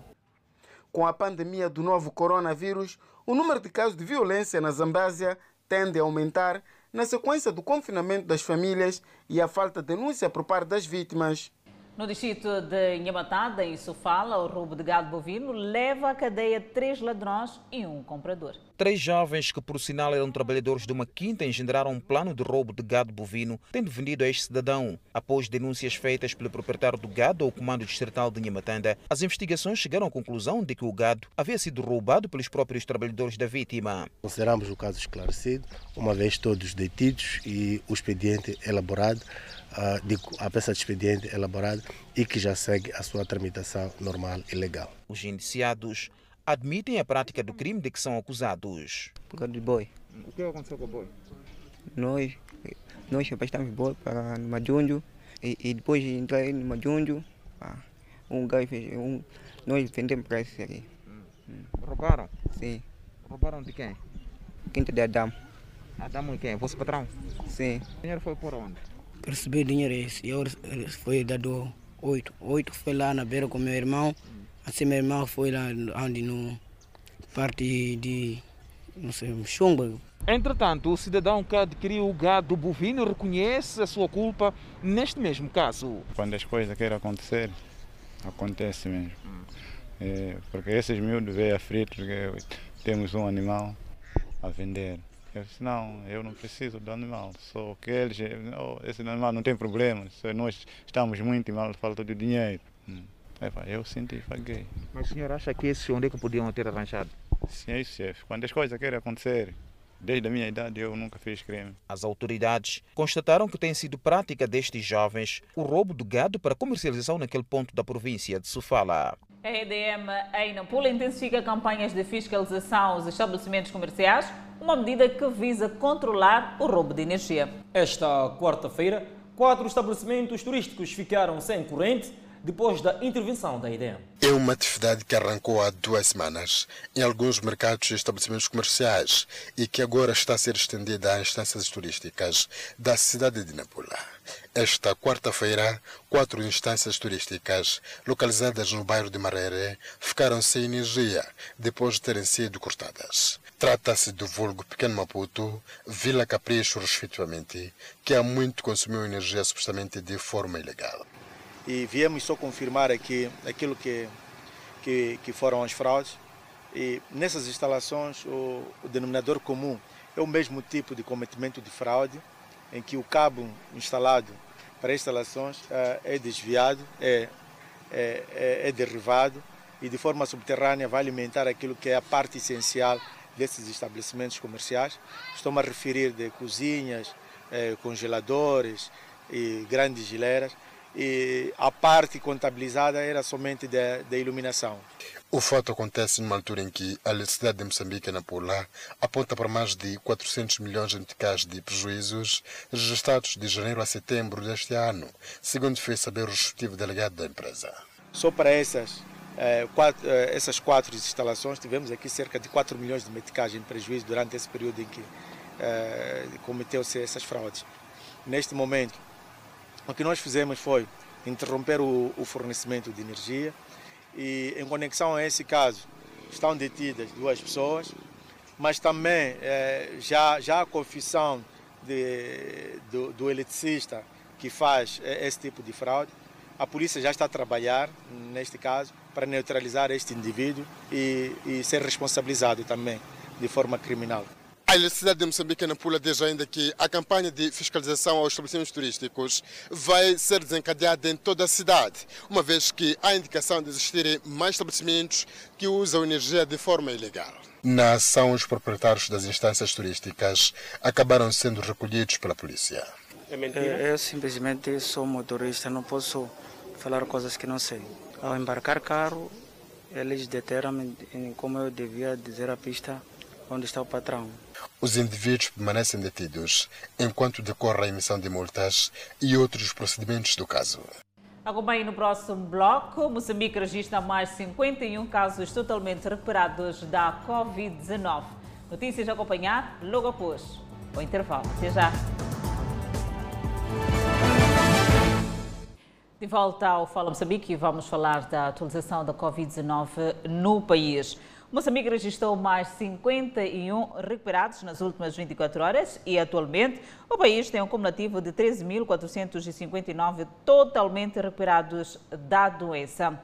[SPEAKER 21] Com a pandemia do novo coronavírus, o número de casos de violência na Zambésia tende a aumentar na sequência do confinamento das famílias e a falta de denúncia por parte das vítimas.
[SPEAKER 2] No distrito de Nhamatada, em Sofala, o roubo de gado bovino leva à cadeia três ladrões e um comprador.
[SPEAKER 19] Três jovens que, por sinal, eram trabalhadores de uma quinta engendraram um plano de roubo de gado bovino, tendo vendido a este cidadão. Após denúncias feitas pelo proprietário do gado ao comando distrital de Nhamatanda, as investigações chegaram à conclusão de que o gado havia sido roubado pelos próprios trabalhadores da vítima.
[SPEAKER 34] Consideramos o caso esclarecido, uma vez todos detidos e o expediente elaborado a peça de expediente elaborada e que já segue a sua tramitação normal e legal.
[SPEAKER 19] Os indiciados admitem a prática do crime de que são acusados.
[SPEAKER 35] Por causa do boi.
[SPEAKER 36] O que aconteceu com o boi?
[SPEAKER 35] Nós, nós emprestamos boi para Majunjo e, e depois entrei no Majunjo. Um gajo fez. Um, nós vendemos para esse aqui.
[SPEAKER 36] Hum. Roubaram?
[SPEAKER 35] Sim.
[SPEAKER 36] Roubaram de quem?
[SPEAKER 35] Quinta de Adamo.
[SPEAKER 36] Adamo e quem? Você patrão?
[SPEAKER 35] Sim.
[SPEAKER 36] O dinheiro foi por onde?
[SPEAKER 35] Recebi dinheiro esse. Eu foi dado oito. Oito foi lá na beira com meu irmão. Assim meu irmão foi lá onde no parte de não sei, chumba.
[SPEAKER 36] Entretanto, o cidadão que adquiriu o gado bovino reconhece a sua culpa neste mesmo caso.
[SPEAKER 37] Quando as coisas querem acontecer, acontece mesmo. É, porque esses miúdos veem a frito temos um animal a vender. Eu disse, não, eu não preciso do animal, só que eles, esse animal não tem problema, nós estamos muito mal, falta de dinheiro. Hum. Eu senti, paguei.
[SPEAKER 36] Mas o senhor acha que esse onde é que podiam ter arranjado?
[SPEAKER 37] Sim, é isso, chefe. Quando as coisas querem acontecer, Desde a minha idade eu nunca fiz crime.
[SPEAKER 19] As autoridades constataram que tem sido prática destes jovens o roubo do gado para comercialização naquele ponto da província de Sofala.
[SPEAKER 2] A EDM em Nampula intensifica campanhas de fiscalização aos estabelecimentos comerciais, uma medida que visa controlar o roubo de energia.
[SPEAKER 3] Esta quarta-feira, quatro estabelecimentos turísticos ficaram sem corrente depois da intervenção da IDEM.
[SPEAKER 38] É uma atividade que arrancou há duas semanas em alguns mercados e estabelecimentos comerciais e que agora está a ser estendida a instâncias turísticas da cidade de Nampula. Esta quarta-feira, quatro instâncias turísticas localizadas no bairro de Marere ficaram sem energia depois de terem sido cortadas. Trata-se do vulgo Pequeno Maputo, Vila Capricho, respectivamente, que há muito consumiu energia supostamente de forma ilegal.
[SPEAKER 28] E viemos só confirmar aqui aquilo que, que, que foram as fraudes. E nessas instalações, o, o denominador comum é o mesmo tipo de cometimento de fraude, em que o cabo instalado para instalações uh, é desviado, é, é, é, é derrivado e de forma subterrânea vai alimentar aquilo que é a parte essencial desses estabelecimentos comerciais. Estou-me a referir de cozinhas, eh, congeladores e grandes geleiras. E a parte contabilizada era somente da iluminação.
[SPEAKER 38] O fato acontece numa altura em que a eletricidade de Moçambique e aponta para mais de 400 milhões de meticais de prejuízos registrados de janeiro a setembro deste ano, segundo fez saber o respectivo delegado da empresa.
[SPEAKER 28] Só para essas é, quatro, é, essas quatro instalações, tivemos aqui cerca de 4 milhões de meticais em prejuízo durante esse período em que é, cometeu-se essas fraudes. Neste momento, o que nós fizemos foi interromper o, fornecimento de energia e, em conexão a esse caso, estão detidas duas pessoas, mas também é, já, já a confissão de, do, do eletricista que faz é, esse tipo de fraude. A polícia já está a trabalhar neste caso para neutralizar este indivíduo e, e ser responsabilizado também de forma criminal.
[SPEAKER 38] A Eletricidade de Moçambique na Pula diz ainda que a campanha de fiscalização aos estabelecimentos turísticos vai ser desencadeada em toda a cidade, uma vez que há indicação de existirem mais estabelecimentos que usam energia de forma ilegal. Na ação, os proprietários das instâncias turísticas acabaram sendo recolhidos pela polícia.
[SPEAKER 39] É mentira? Eu, eu simplesmente sou motorista, não posso falar coisas que não sei. Ao embarcar carro, eles deteram como eu devia dizer a pista onde está o patrão.
[SPEAKER 38] Os indivíduos permanecem detidos enquanto decorre a emissão de multas e outros procedimentos do caso.
[SPEAKER 2] Acompanhe no próximo bloco. Moçambique registra mais 51 casos totalmente recuperados da Covid-19. Notícias a acompanhar logo após o intervalo. Até já. De volta ao Fala Moçambique, vamos falar da atualização da Covid-19 no país. Moçambique registrou mais 51 recuperados nas últimas 24 horas e, atualmente, o país tem um cumulativo de 13.459 totalmente recuperados da doença.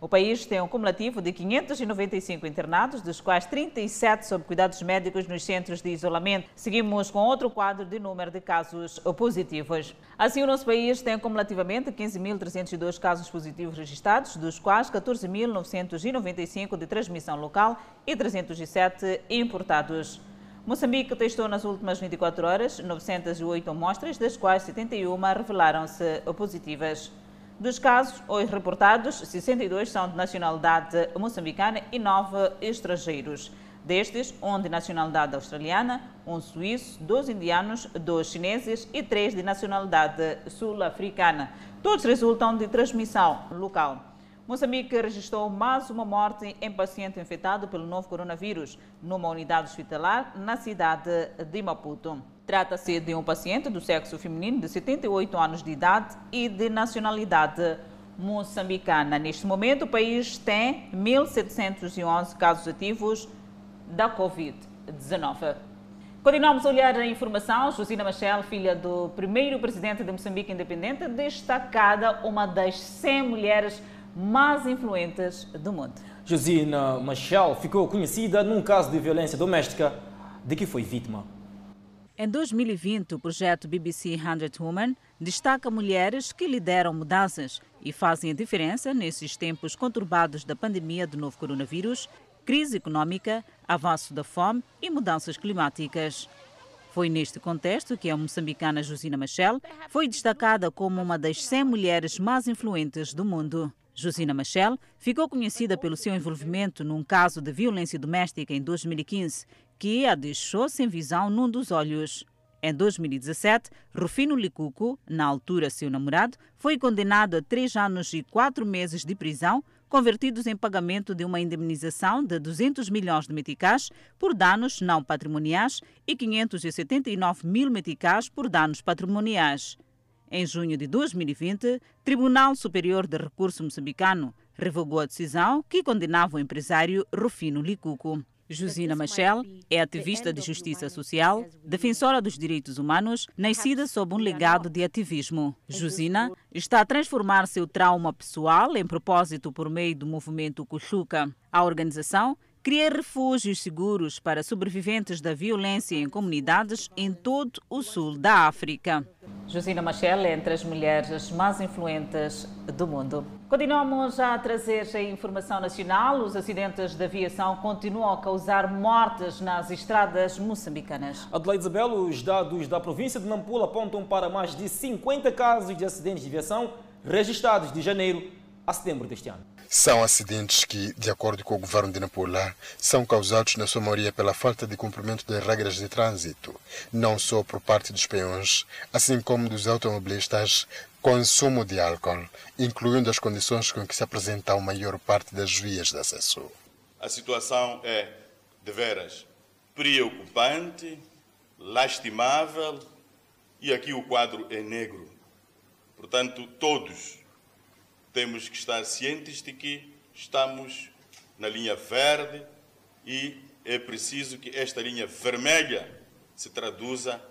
[SPEAKER 2] O país tem um cumulativo de 595 internados, dos quais 37 sob cuidados médicos nos centros de isolamento. Seguimos com outro quadro de número de casos positivos. Assim, o nosso país tem cumulativamente 15.302 casos positivos registrados, dos quais 14.995 de transmissão local e 307 importados. Moçambique testou nas últimas 24 horas 908 amostras, das quais 71 revelaram-se positivas. Dos casos hoje reportados, 62 são de nacionalidade moçambicana e 9 estrangeiros. Destes, um de nacionalidade australiana, um suíço, dois indianos, dois chineses e três de nacionalidade sul-africana. Todos resultam de transmissão local. Moçambique registrou mais uma morte em paciente infectado pelo novo coronavírus numa unidade hospitalar na cidade de Maputo. Trata-se de um paciente do sexo feminino de 78 anos de idade e de nacionalidade moçambicana. Neste momento, o país tem 1.711 casos ativos da Covid-19. Continuamos a olhar a informação. Josina Machel, filha do primeiro presidente de Moçambique Independente, destacada uma das 100 mulheres mais influentes do mundo.
[SPEAKER 3] Josina Machel ficou conhecida num caso de violência doméstica de que foi vítima.
[SPEAKER 2] Em 2020, o projeto BBC 100 Women destaca mulheres que lideram mudanças e fazem a diferença nesses tempos conturbados da pandemia do novo coronavírus, crise econômica, avanço da fome e mudanças climáticas. Foi neste contexto que a moçambicana Josina Machel foi destacada como uma das 100 mulheres mais influentes do mundo. Josina Machel ficou conhecida pelo seu envolvimento num caso de violência doméstica em 2015 que a deixou sem visão num dos olhos. Em 2017, Rufino Licuco, na altura seu namorado, foi condenado a três anos e quatro meses de prisão, convertidos em pagamento de uma indemnização de 200 milhões de meticais por danos não patrimoniais e 579 mil meticais por danos patrimoniais. Em junho de 2020, Tribunal Superior de Recurso Moçambicano revogou a decisão que condenava o empresário Rufino Licuco. Josina Machel é ativista de justiça social, defensora dos direitos humanos, nascida sob um legado de ativismo. Josina está a transformar seu trauma pessoal em propósito por meio do movimento Cuchuca. A organização cria refúgios seguros para sobreviventes da violência em comunidades em todo o sul da África. Josina Machel é entre as mulheres mais influentes do mundo. Continuamos a trazer a informação nacional. Os acidentes de aviação continuam a causar mortes nas estradas moçambicanas.
[SPEAKER 3] Adelaide Isabel, os dados da província de Nampula apontam para mais de 50 casos de acidentes de aviação registrados de janeiro a setembro deste ano.
[SPEAKER 38] São acidentes que, de acordo com o governo de Nampula, são causados na sua maioria pela falta de cumprimento das regras de trânsito, não só por parte dos peões, assim como dos automobilistas, consumo de álcool, incluindo as condições com que se apresenta a maior parte das vias de acesso.
[SPEAKER 40] A situação é, de veras, preocupante, lastimável e aqui o quadro é negro. Portanto, todos temos que estar cientes de que estamos na linha verde e é preciso que esta linha vermelha se traduza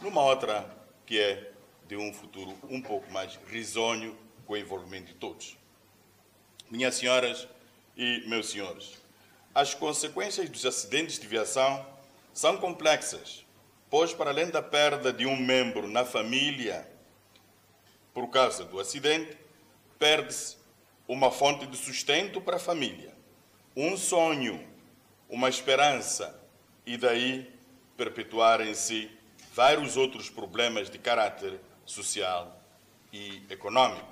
[SPEAKER 40] numa outra que é de um futuro um pouco mais risonho com o envolvimento de todos. Minhas senhoras e meus senhores, as consequências dos acidentes de viação são complexas, pois, para além da perda de um membro na família por causa do acidente, perde-se uma fonte de sustento para a família, um sonho, uma esperança, e daí perpetuarem-se vários outros problemas de caráter social e econômico.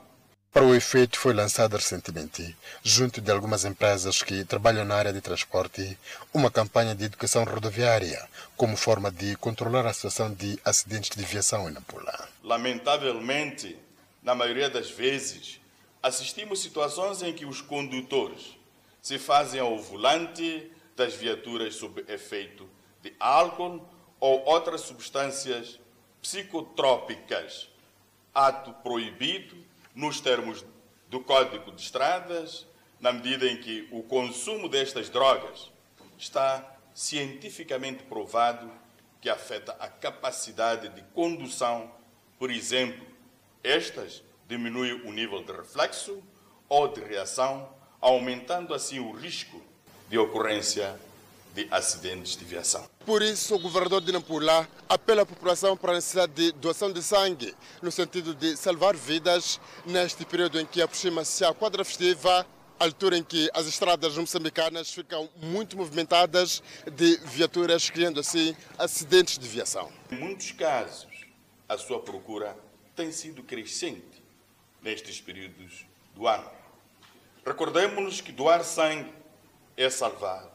[SPEAKER 38] Para o efeito, foi lançada recentemente, junto de algumas empresas que trabalham na área de transporte, uma campanha de educação rodoviária, como forma de controlar a situação de acidentes de viação em Nampula.
[SPEAKER 40] Lamentavelmente, na maioria das vezes, assistimos situações em que os condutores se fazem ao volante das viaturas sob efeito de álcool ou outras substâncias psicotrópicas, ato proibido nos termos do Código de Estradas, na medida em que o consumo destas drogas está cientificamente provado que afeta a capacidade de condução, por exemplo, estas diminui o nível de reflexo ou de reação, aumentando assim o risco de ocorrência de acidentes de viação.
[SPEAKER 38] Por isso, o governador de Nampula apela à população para a necessidade de doação de sangue, no sentido de salvar vidas neste período em que aproxima-se a quadra festiva, altura em que as estradas moçambicanas ficam muito movimentadas de viaturas, criando assim acidentes de viação.
[SPEAKER 40] Em muitos casos, a sua procura tem sido crescente nestes períodos do ano. Recordemos-nos que doar sangue é salvar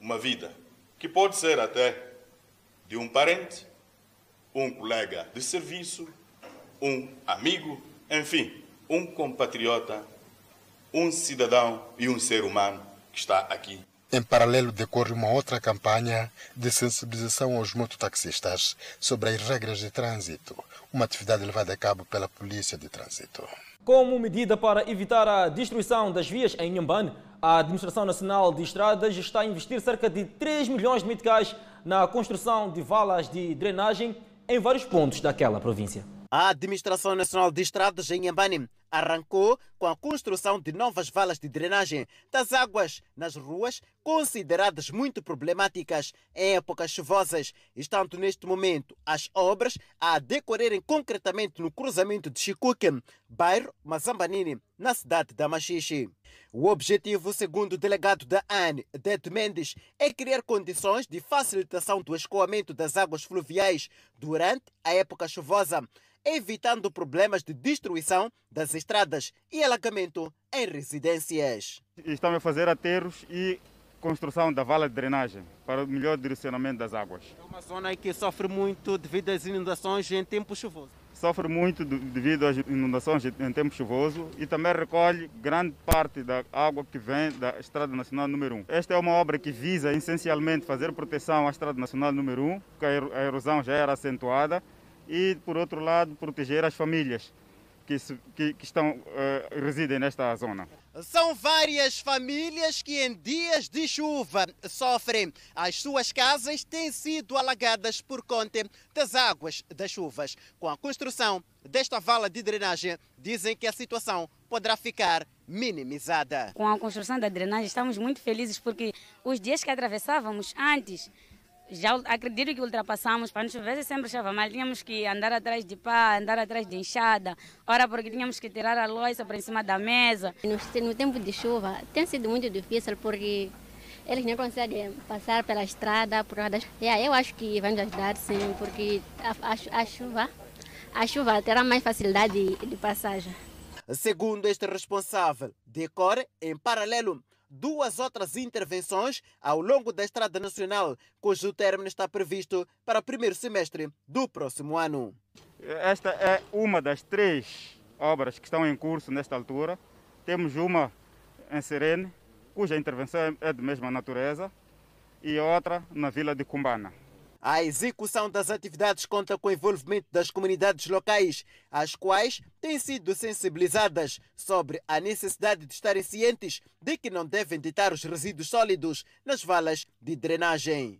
[SPEAKER 40] uma vida, que pode ser até de um parente, um colega de serviço, um amigo, enfim, um compatriota, um cidadão e um ser humano que está aqui
[SPEAKER 38] em paralelo, decorre uma outra campanha de sensibilização aos mototaxistas sobre as regras de trânsito, uma atividade levada a cabo pela Polícia de Trânsito.
[SPEAKER 3] Como medida para evitar a destruição das vias em Nhambane, a Administração Nacional de Estradas está a investir cerca de 3 milhões de meticais na construção de valas de drenagem em vários pontos daquela província.
[SPEAKER 31] A Administração Nacional de Estradas em Nhambane arrancou com a construção de novas valas de drenagem das águas nas ruas consideradas muito problemáticas em épocas chuvosas, estando neste momento as obras a decorrerem concretamente no cruzamento de Chicuque, bairro Mazambanini, na cidade da Machixe. O objetivo, segundo o delegado da ANE, Dedo Mendes, é criar condições de facilitação do escoamento das águas fluviais durante a época chuvosa, evitando problemas de destruição das estradas e alagamento em residências.
[SPEAKER 41] Estamos a fazer aterros e construção da vala de drenagem para o melhor direcionamento das águas.
[SPEAKER 31] É uma zona que sofre muito devido às inundações em tempo chuvoso.
[SPEAKER 41] Sofre muito devido às inundações em tempo chuvoso e também recolhe grande parte da água que vem da Estrada Nacional número 1. Esta é uma obra que visa essencialmente fazer proteção à Estrada Nacional número 1, porque a erosão já era acentuada e, por outro lado, proteger as famílias que, que, que estão, uh, residem nesta zona.
[SPEAKER 31] São várias famílias que em dias de chuva sofrem. As suas casas têm sido alagadas por conta das águas das chuvas. Com a construção desta vala de drenagem, dizem que a situação poderá ficar minimizada.
[SPEAKER 42] Com a construção da drenagem, estamos muito felizes porque os dias que atravessávamos antes já acredito que ultrapassamos, para não chover sempre estava mal, tínhamos que andar atrás de pá, andar atrás de enxada, ora porque tínhamos que tirar a louça para em cima da mesa.
[SPEAKER 43] No, no tempo de chuva tem sido muito difícil porque eles não conseguem passar pela estrada por causa das... yeah, eu acho que vai nos ajudar sim, porque a, a, a chuva a chuva terá mais facilidade de, de passagem.
[SPEAKER 31] Segundo este responsável, decorre em paralelo duas outras intervenções ao longo da Estrada Nacional, cujo término está previsto para o primeiro semestre do próximo ano.
[SPEAKER 41] Esta é uma das três obras que estão em curso nesta altura. Temos uma em Serene, cuja intervenção é de mesma natureza, e outra na vila de Cumbana.
[SPEAKER 31] A execução das atividades conta com o envolvimento das comunidades locais, as quais têm sido sensibilizadas sobre a necessidade de estarem cientes de que não devem deitar os resíduos sólidos nas valas de drenagem.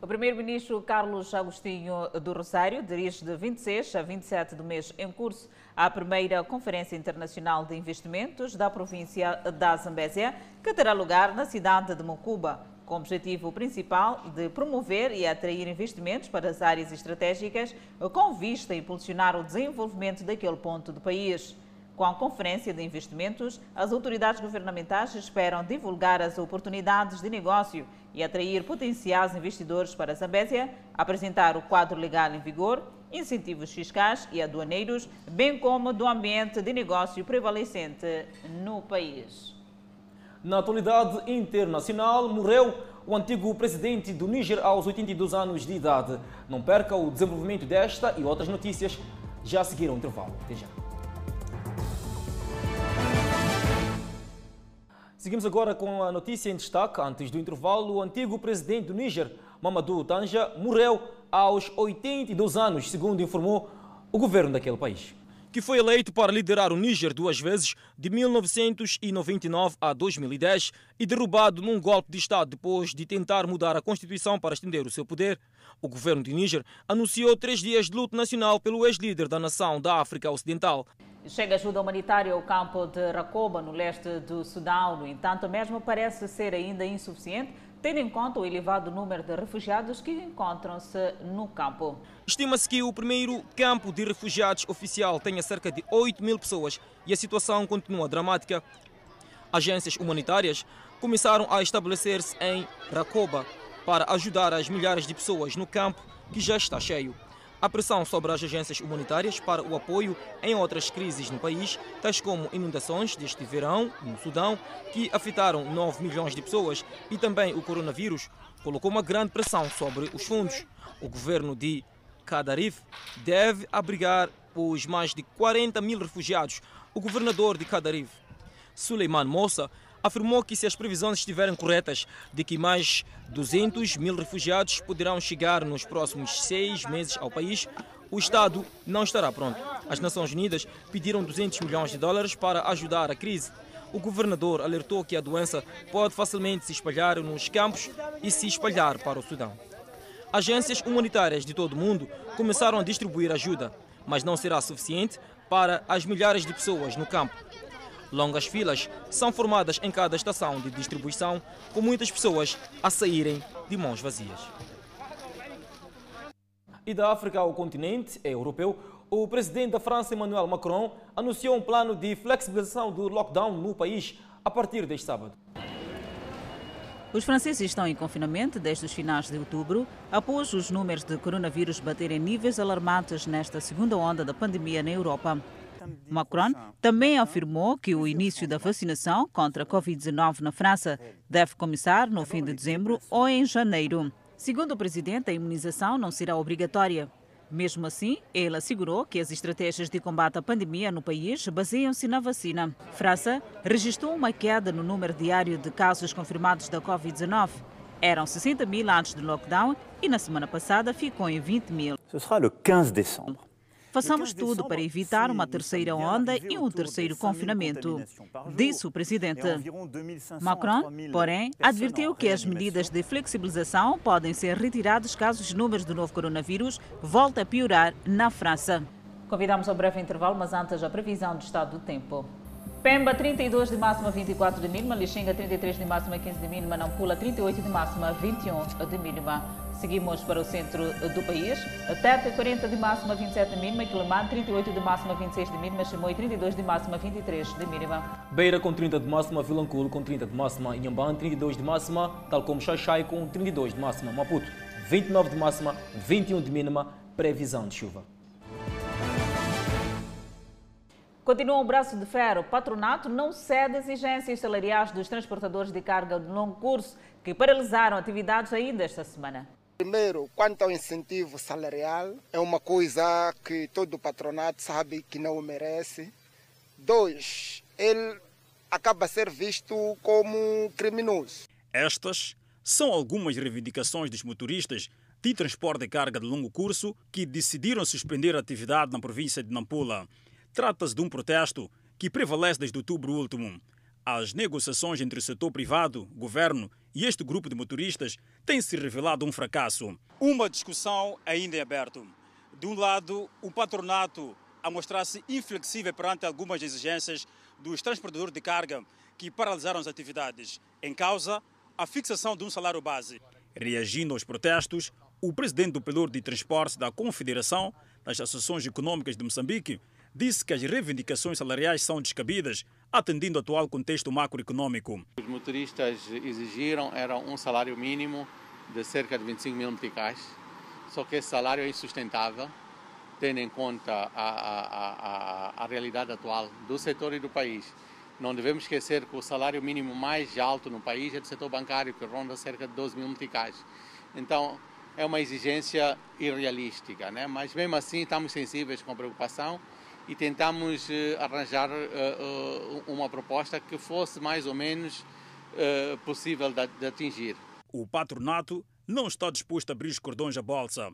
[SPEAKER 2] O primeiro-ministro Carlos Agostinho do Rosário dirige de 26 a 27 do mês em curso a primeira Conferência Internacional de Investimentos da província da Zambésia, que terá lugar na cidade de Mocuba com o objetivo principal de promover e atrair investimentos para as áreas estratégicas, com vista a impulsionar o desenvolvimento daquele ponto do país. Com a Conferência de Investimentos, as autoridades governamentais esperam divulgar as oportunidades de negócio e atrair potenciais investidores para a Zambésia, apresentar o quadro legal em vigor, incentivos fiscais e aduaneiros, bem como do ambiente de negócio prevalecente no país.
[SPEAKER 3] Na atualidade internacional, morreu o antigo presidente do Níger aos 82 anos de idade. Não perca o desenvolvimento desta e outras notícias já a seguir ao intervalo. Até já. Seguimos agora com a notícia em destaque. Antes do intervalo, o antigo presidente do Níger, Mamadou Tanja, morreu aos 82 anos, segundo informou o governo daquele país que foi eleito para liderar o Níger duas vezes, de 1999 a 2010, e derrubado num golpe de Estado depois de tentar mudar a Constituição para estender o seu poder. O governo de Níger anunciou três dias de luto nacional pelo ex-líder da nação da África Ocidental.
[SPEAKER 2] Chega ajuda humanitária ao campo de Rakoba, no leste do Sudão. No entanto, mesmo parece ser ainda insuficiente tendo em conta o elevado número de refugiados que encontram-se no campo.
[SPEAKER 3] Estima-se que o primeiro campo de refugiados oficial tenha cerca de 8 mil pessoas e a situação continua dramática. Agências humanitárias começaram a estabelecer-se em Rakoba para ajudar as milhares de pessoas no campo que já está cheio. A pressão sobre as agências humanitárias para o apoio em outras crises no país, tais como inundações deste verão no Sudão, que afetaram 9 milhões de pessoas, e também o coronavírus, colocou uma grande pressão sobre os fundos. O governo de Kadarif deve abrigar os mais de 40 mil refugiados. O governador de Kadarif, Suleiman Mossa, afirmou que se as previsões estiverem corretas de que mais 200 mil refugiados poderão chegar nos próximos seis meses ao país, o Estado não estará pronto. As Nações Unidas pediram 200 milhões de dólares para ajudar a crise. O governador alertou que a doença pode facilmente se espalhar nos campos e se espalhar para o Sudão. Agências humanitárias de todo o mundo começaram a distribuir ajuda, mas não será suficiente para as milhares de pessoas no campo Longas filas são formadas em cada estação de distribuição, com muitas pessoas a saírem de mãos vazias. E da África ao continente europeu, o presidente da França, Emmanuel Macron, anunciou um plano de flexibilização do lockdown no país a partir deste sábado.
[SPEAKER 2] Os franceses estão em confinamento desde os finais de outubro, após os números de coronavírus baterem níveis alarmantes nesta segunda onda da pandemia na Europa. Macron também afirmou que o início da vacinação contra a Covid-19 na França deve começar no fim de dezembro ou em janeiro. Segundo o presidente, a imunização não será obrigatória. Mesmo assim, ele assegurou que as estratégias de combate à pandemia no país baseiam-se na vacina. França registrou uma queda no número diário de casos confirmados da Covid-19. Eram 60 mil antes do lockdown e na semana passada ficou em 20 mil.
[SPEAKER 27] Ce sera le 15 décembre
[SPEAKER 39] Façamos tudo para evitar uma terceira onda e um terceiro confinamento, disse o presidente. Macron, porém, advertiu que as medidas de flexibilização podem ser retiradas caso os números do novo coronavírus voltem a piorar na França.
[SPEAKER 2] Convidamos ao breve intervalo, mas antes a previsão do estado do tempo. Pemba 32 de máxima, 24 de mínima. Lixinga 33 de máxima, 15 de mínima. Nampula 38 de máxima, 21 de mínima. Seguimos para o centro do país. Tete 40 de máxima, 27 de mínima. Quilimane 38 de máxima, 26 de mínima. Chimoio 32 de máxima, 23 de mínima.
[SPEAKER 3] Beira com 30 de máxima. Vilanculo com 30 de máxima. Inhambane 32 de máxima. Tal como Xaixai com 32 de máxima. Maputo 29 de máxima, 21 de mínima. Previsão de chuva.
[SPEAKER 2] Continua o braço de ferro. O patronato não cede exigências salariais dos transportadores de carga de longo curso que paralisaram atividades ainda esta semana.
[SPEAKER 44] Primeiro, quanto ao incentivo salarial, é uma coisa que todo patronato sabe que não merece. Dois, ele acaba a ser visto como criminoso.
[SPEAKER 27] Estas são algumas reivindicações dos motoristas de transporte de carga de longo curso que decidiram suspender a atividade na província de Nampula. Trata-se de um protesto que prevalece desde outubro último. As negociações entre o setor privado, governo e este grupo de motoristas têm se revelado um fracasso. Uma discussão ainda é aberta. De um lado, o patronato a mostrar-se inflexível perante algumas exigências dos transportadores de carga que paralisaram as atividades. Em causa, a fixação de um salário base. Reagindo aos protestos, o presidente do pelour de transporte da Confederação das Associações Econômicas de Moçambique disse que as reivindicações salariais são descabidas, atendendo ao atual contexto macroeconômico.
[SPEAKER 45] Os motoristas exigiram era um salário mínimo de cerca de 25 mil meticais, só que esse salário é insustentável, tendo em conta a, a, a, a realidade atual do setor e do país. Não devemos esquecer que o salário mínimo mais alto no país é do setor bancário, que ronda cerca de 12 mil meticais. Então, é uma exigência irrealística, né? mas mesmo assim estamos sensíveis com preocupação e tentamos uh, arranjar uh, uh, uma proposta que fosse mais ou menos possível de, de atingir.
[SPEAKER 27] O patronato não está disposto a abrir os cordões à bolsa.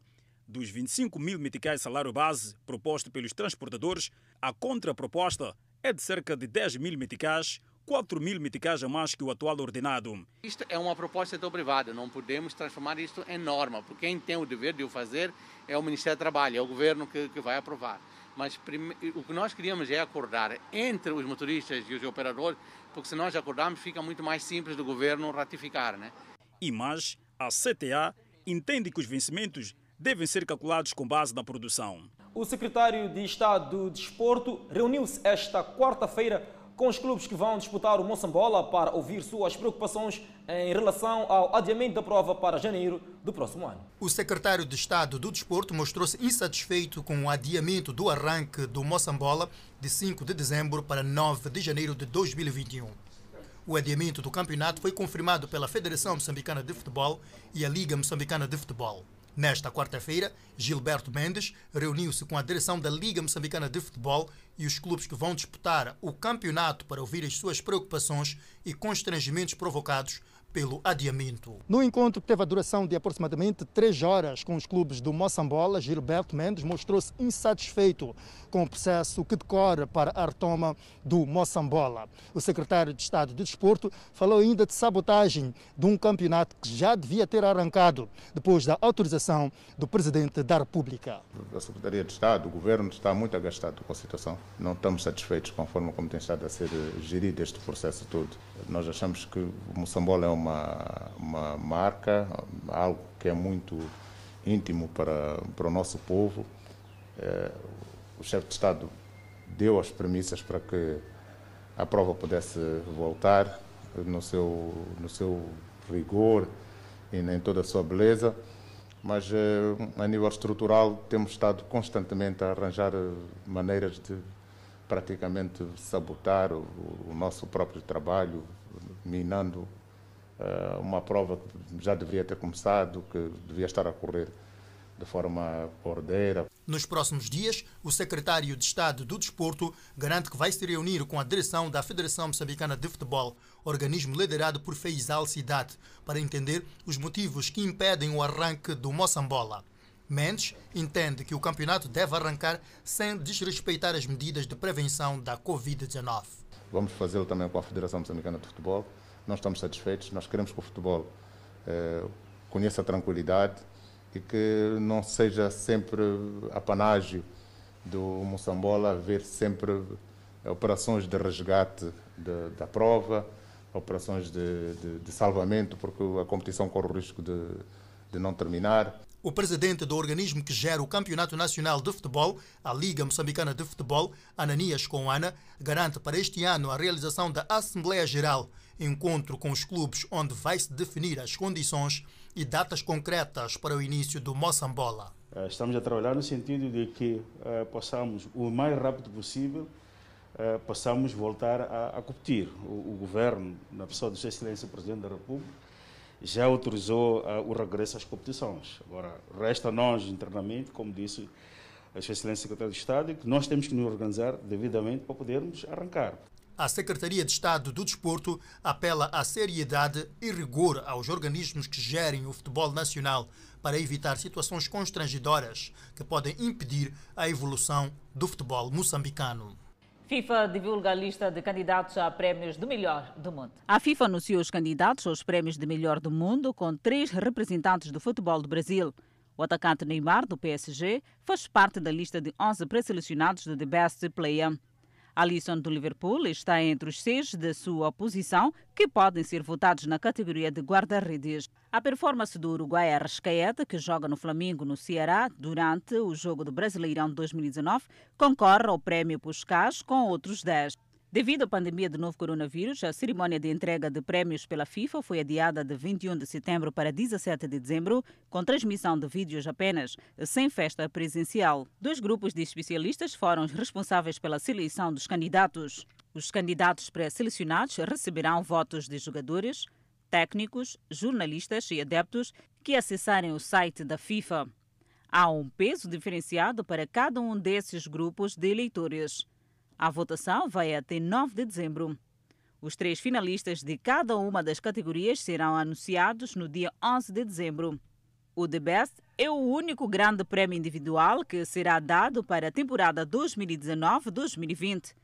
[SPEAKER 27] Dos 25 mil meticais salário base proposto pelos transportadores, a contraproposta é de cerca de 10 mil meticais, 4 mil meticais a mais que o atual ordenado.
[SPEAKER 45] Isto é uma proposta do privado, não podemos transformar isto em norma, porque quem tem o dever de o fazer é o Ministério do Trabalho, é o governo que, que vai aprovar. Mas o que nós queríamos é acordar entre os motoristas e os operadores, porque se nós acordarmos fica muito mais simples do governo ratificar. Né?
[SPEAKER 27] E mais, a CTA entende que os vencimentos devem ser calculados com base na produção.
[SPEAKER 3] O secretário de Estado do Desporto reuniu-se esta quarta-feira com os clubes que vão disputar o Moçambola para ouvir suas preocupações em relação ao adiamento da prova para janeiro do próximo ano.
[SPEAKER 26] O secretário de Estado do Desporto mostrou-se insatisfeito com o adiamento do arranque do Moçambola de 5 de dezembro para 9 de janeiro de 2021. O adiamento do campeonato foi confirmado pela Federação Moçambicana de Futebol e a Liga Moçambicana de Futebol. Nesta quarta-feira, Gilberto Mendes reuniu-se com a direção da Liga Moçambicana de Futebol e os clubes que vão disputar o campeonato para ouvir as suas preocupações e constrangimentos provocados pelo adiamento. No encontro que teve a duração de aproximadamente três horas com os clubes do Moçambola, Gilberto Mendes mostrou-se insatisfeito com o processo que decorre para a retoma do Moçambola. O secretário de Estado de Desporto falou ainda de sabotagem de um campeonato que já devia ter arrancado depois da autorização do Presidente da República.
[SPEAKER 37] A Secretaria de Estado, o Governo está muito agastado com a situação. Não estamos satisfeitos com a forma como tem estado a ser gerido este processo todo. Nós achamos que o Moçambola é uma, uma marca, algo que é muito íntimo para, para o nosso povo. É, o chefe de Estado deu as premissas para que a prova pudesse voltar no seu, no seu rigor e em toda a sua beleza, mas eh, a nível estrutural temos estado constantemente a arranjar maneiras de praticamente sabotar o, o nosso próprio trabalho, minando uh, uma prova que já deveria ter começado, que devia estar a correr de forma ordeira.
[SPEAKER 26] Nos próximos dias, o secretário de Estado do Desporto garante que vai se reunir com a direção da Federação Moçambicana de Futebol, organismo liderado por Feizal Cidade, para entender os motivos que impedem o arranque do Moçambola. Mendes entende que o campeonato deve arrancar sem desrespeitar as medidas de prevenção da Covid-19.
[SPEAKER 37] Vamos fazê-lo também com a Federação Moçambicana de Futebol. Nós estamos satisfeitos, nós queremos que o futebol eh, conheça a tranquilidade e que não seja sempre apanágio do Moçambola ver sempre operações de resgate de, da prova, operações de, de, de, salvamento, porque a competição corre o risco de, de não terminar.
[SPEAKER 26] O presidente do organismo que gera o Campeonato Nacional de Futebol, a Liga Moçambicana de Futebol, Ananias Coana, garante para este ano a realização da Assembleia Geral, encontro com os clubes onde vai-se definir as condições e datas concretas para o início do Moçambola.
[SPEAKER 39] Eh, estamos a trabalhar no sentido de que uh, possamos, o mais rápido possível, uh, possamos voltar a, a competir. O, o, governo, na pessoa do seu excelência Presidente da República, já autorizou uh, o regresso às competições. Agora, resta a nós internamente, como disse a Sua Excelência Secretário de Estado, que nós temos que nos organizar devidamente para podermos arrancar.
[SPEAKER 26] A Secretaria de Estado do Desporto apela à seriedade e rigor aos organismos que gerem o futebol nacional para evitar situações constrangedoras que podem impedir a evolução do futebol moçambicano.
[SPEAKER 46] FIFA divulga a lista de candidatos a prémios do melhor do mundo.
[SPEAKER 2] A FIFA anunciou os candidatos aos prémios de melhor do mundo com três representantes do futebol do Brasil. O atacante Neymar, do PSG, faz parte da lista de 11 pré-selecionados do The Best Player. Alisson do Liverpool está entre os seis de sua posição que podem ser votados na categoria de guarda-redes. A performance do Uruguai Arrascaeta, que joga no Flamengo no Ceará durante o jogo do Brasileirão 2019, concorre ao prémio Puskás com outros 10. Devido à pandemia do novo coronavírus, a cerimônia de entrega de prémios pela FIFA foi adiada de 21 de setembro para 17 de dezembro, com transmissão de vídeos apenas, sem festa presencial. Dois grupos de especialistas foram responsáveis pela seleção dos candidatos. Os candidatos pré-selecionados receberão votos de jogadores, técnicos, jornalistas e adeptos que acessarem o site da FIFA. Há um peso diferenciado para cada um desses grupos de eleitores. A votação vai até 9 de dezembro. Os três finalistas de cada uma das categorias serão anunciados no dia 11 de dezembro. O The Best é o único grande prémio individual que será dado para a temporada 2019-2020.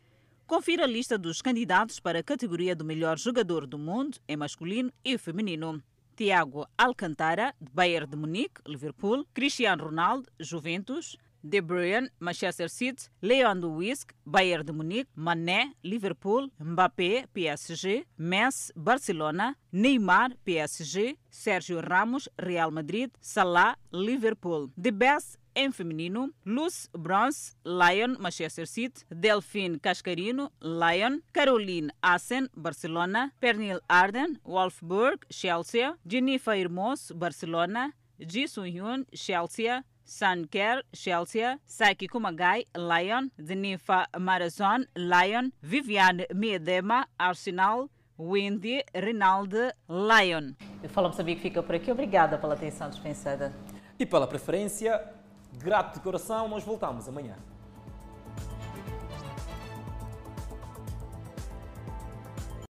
[SPEAKER 2] Confira a lista dos candidatos para a categoria do melhor jogador do mundo em masculino e feminino. Tiago Alcantara, de Bayern de Munique, Liverpool, Cristiano Ronaldo, Juventus, De Bruyne, Manchester City, Lewandowski, Bayern de Munique, Mané, Liverpool, Mbappé, PSG, Messi, Barcelona, Neymar, PSG, Sérgio Ramos, Real Madrid, Salah, Liverpool. The Best em feminino, Luz Bronze, Lyon, Manchester City, Delphine Cascarino, Lyon, Caroline Assen, Barcelona, Pernil Arden, Wolfsburg, Chelsea, Jennifer Hermoso, Barcelona, Ji Soo-hyun, Chelsea, Sanker, Chelsea, Saiki Kumagai, Lyon, Zenifa Marazon, Lyon, Viviane Miedema, Arsenal, Wendy Rinaldi, Lyon.
[SPEAKER 46] O Fala Moçambique fica por aqui. Obrigada pela atenção dispensada.
[SPEAKER 3] E pela preferência, grato de coração, nós voltamos amanhã.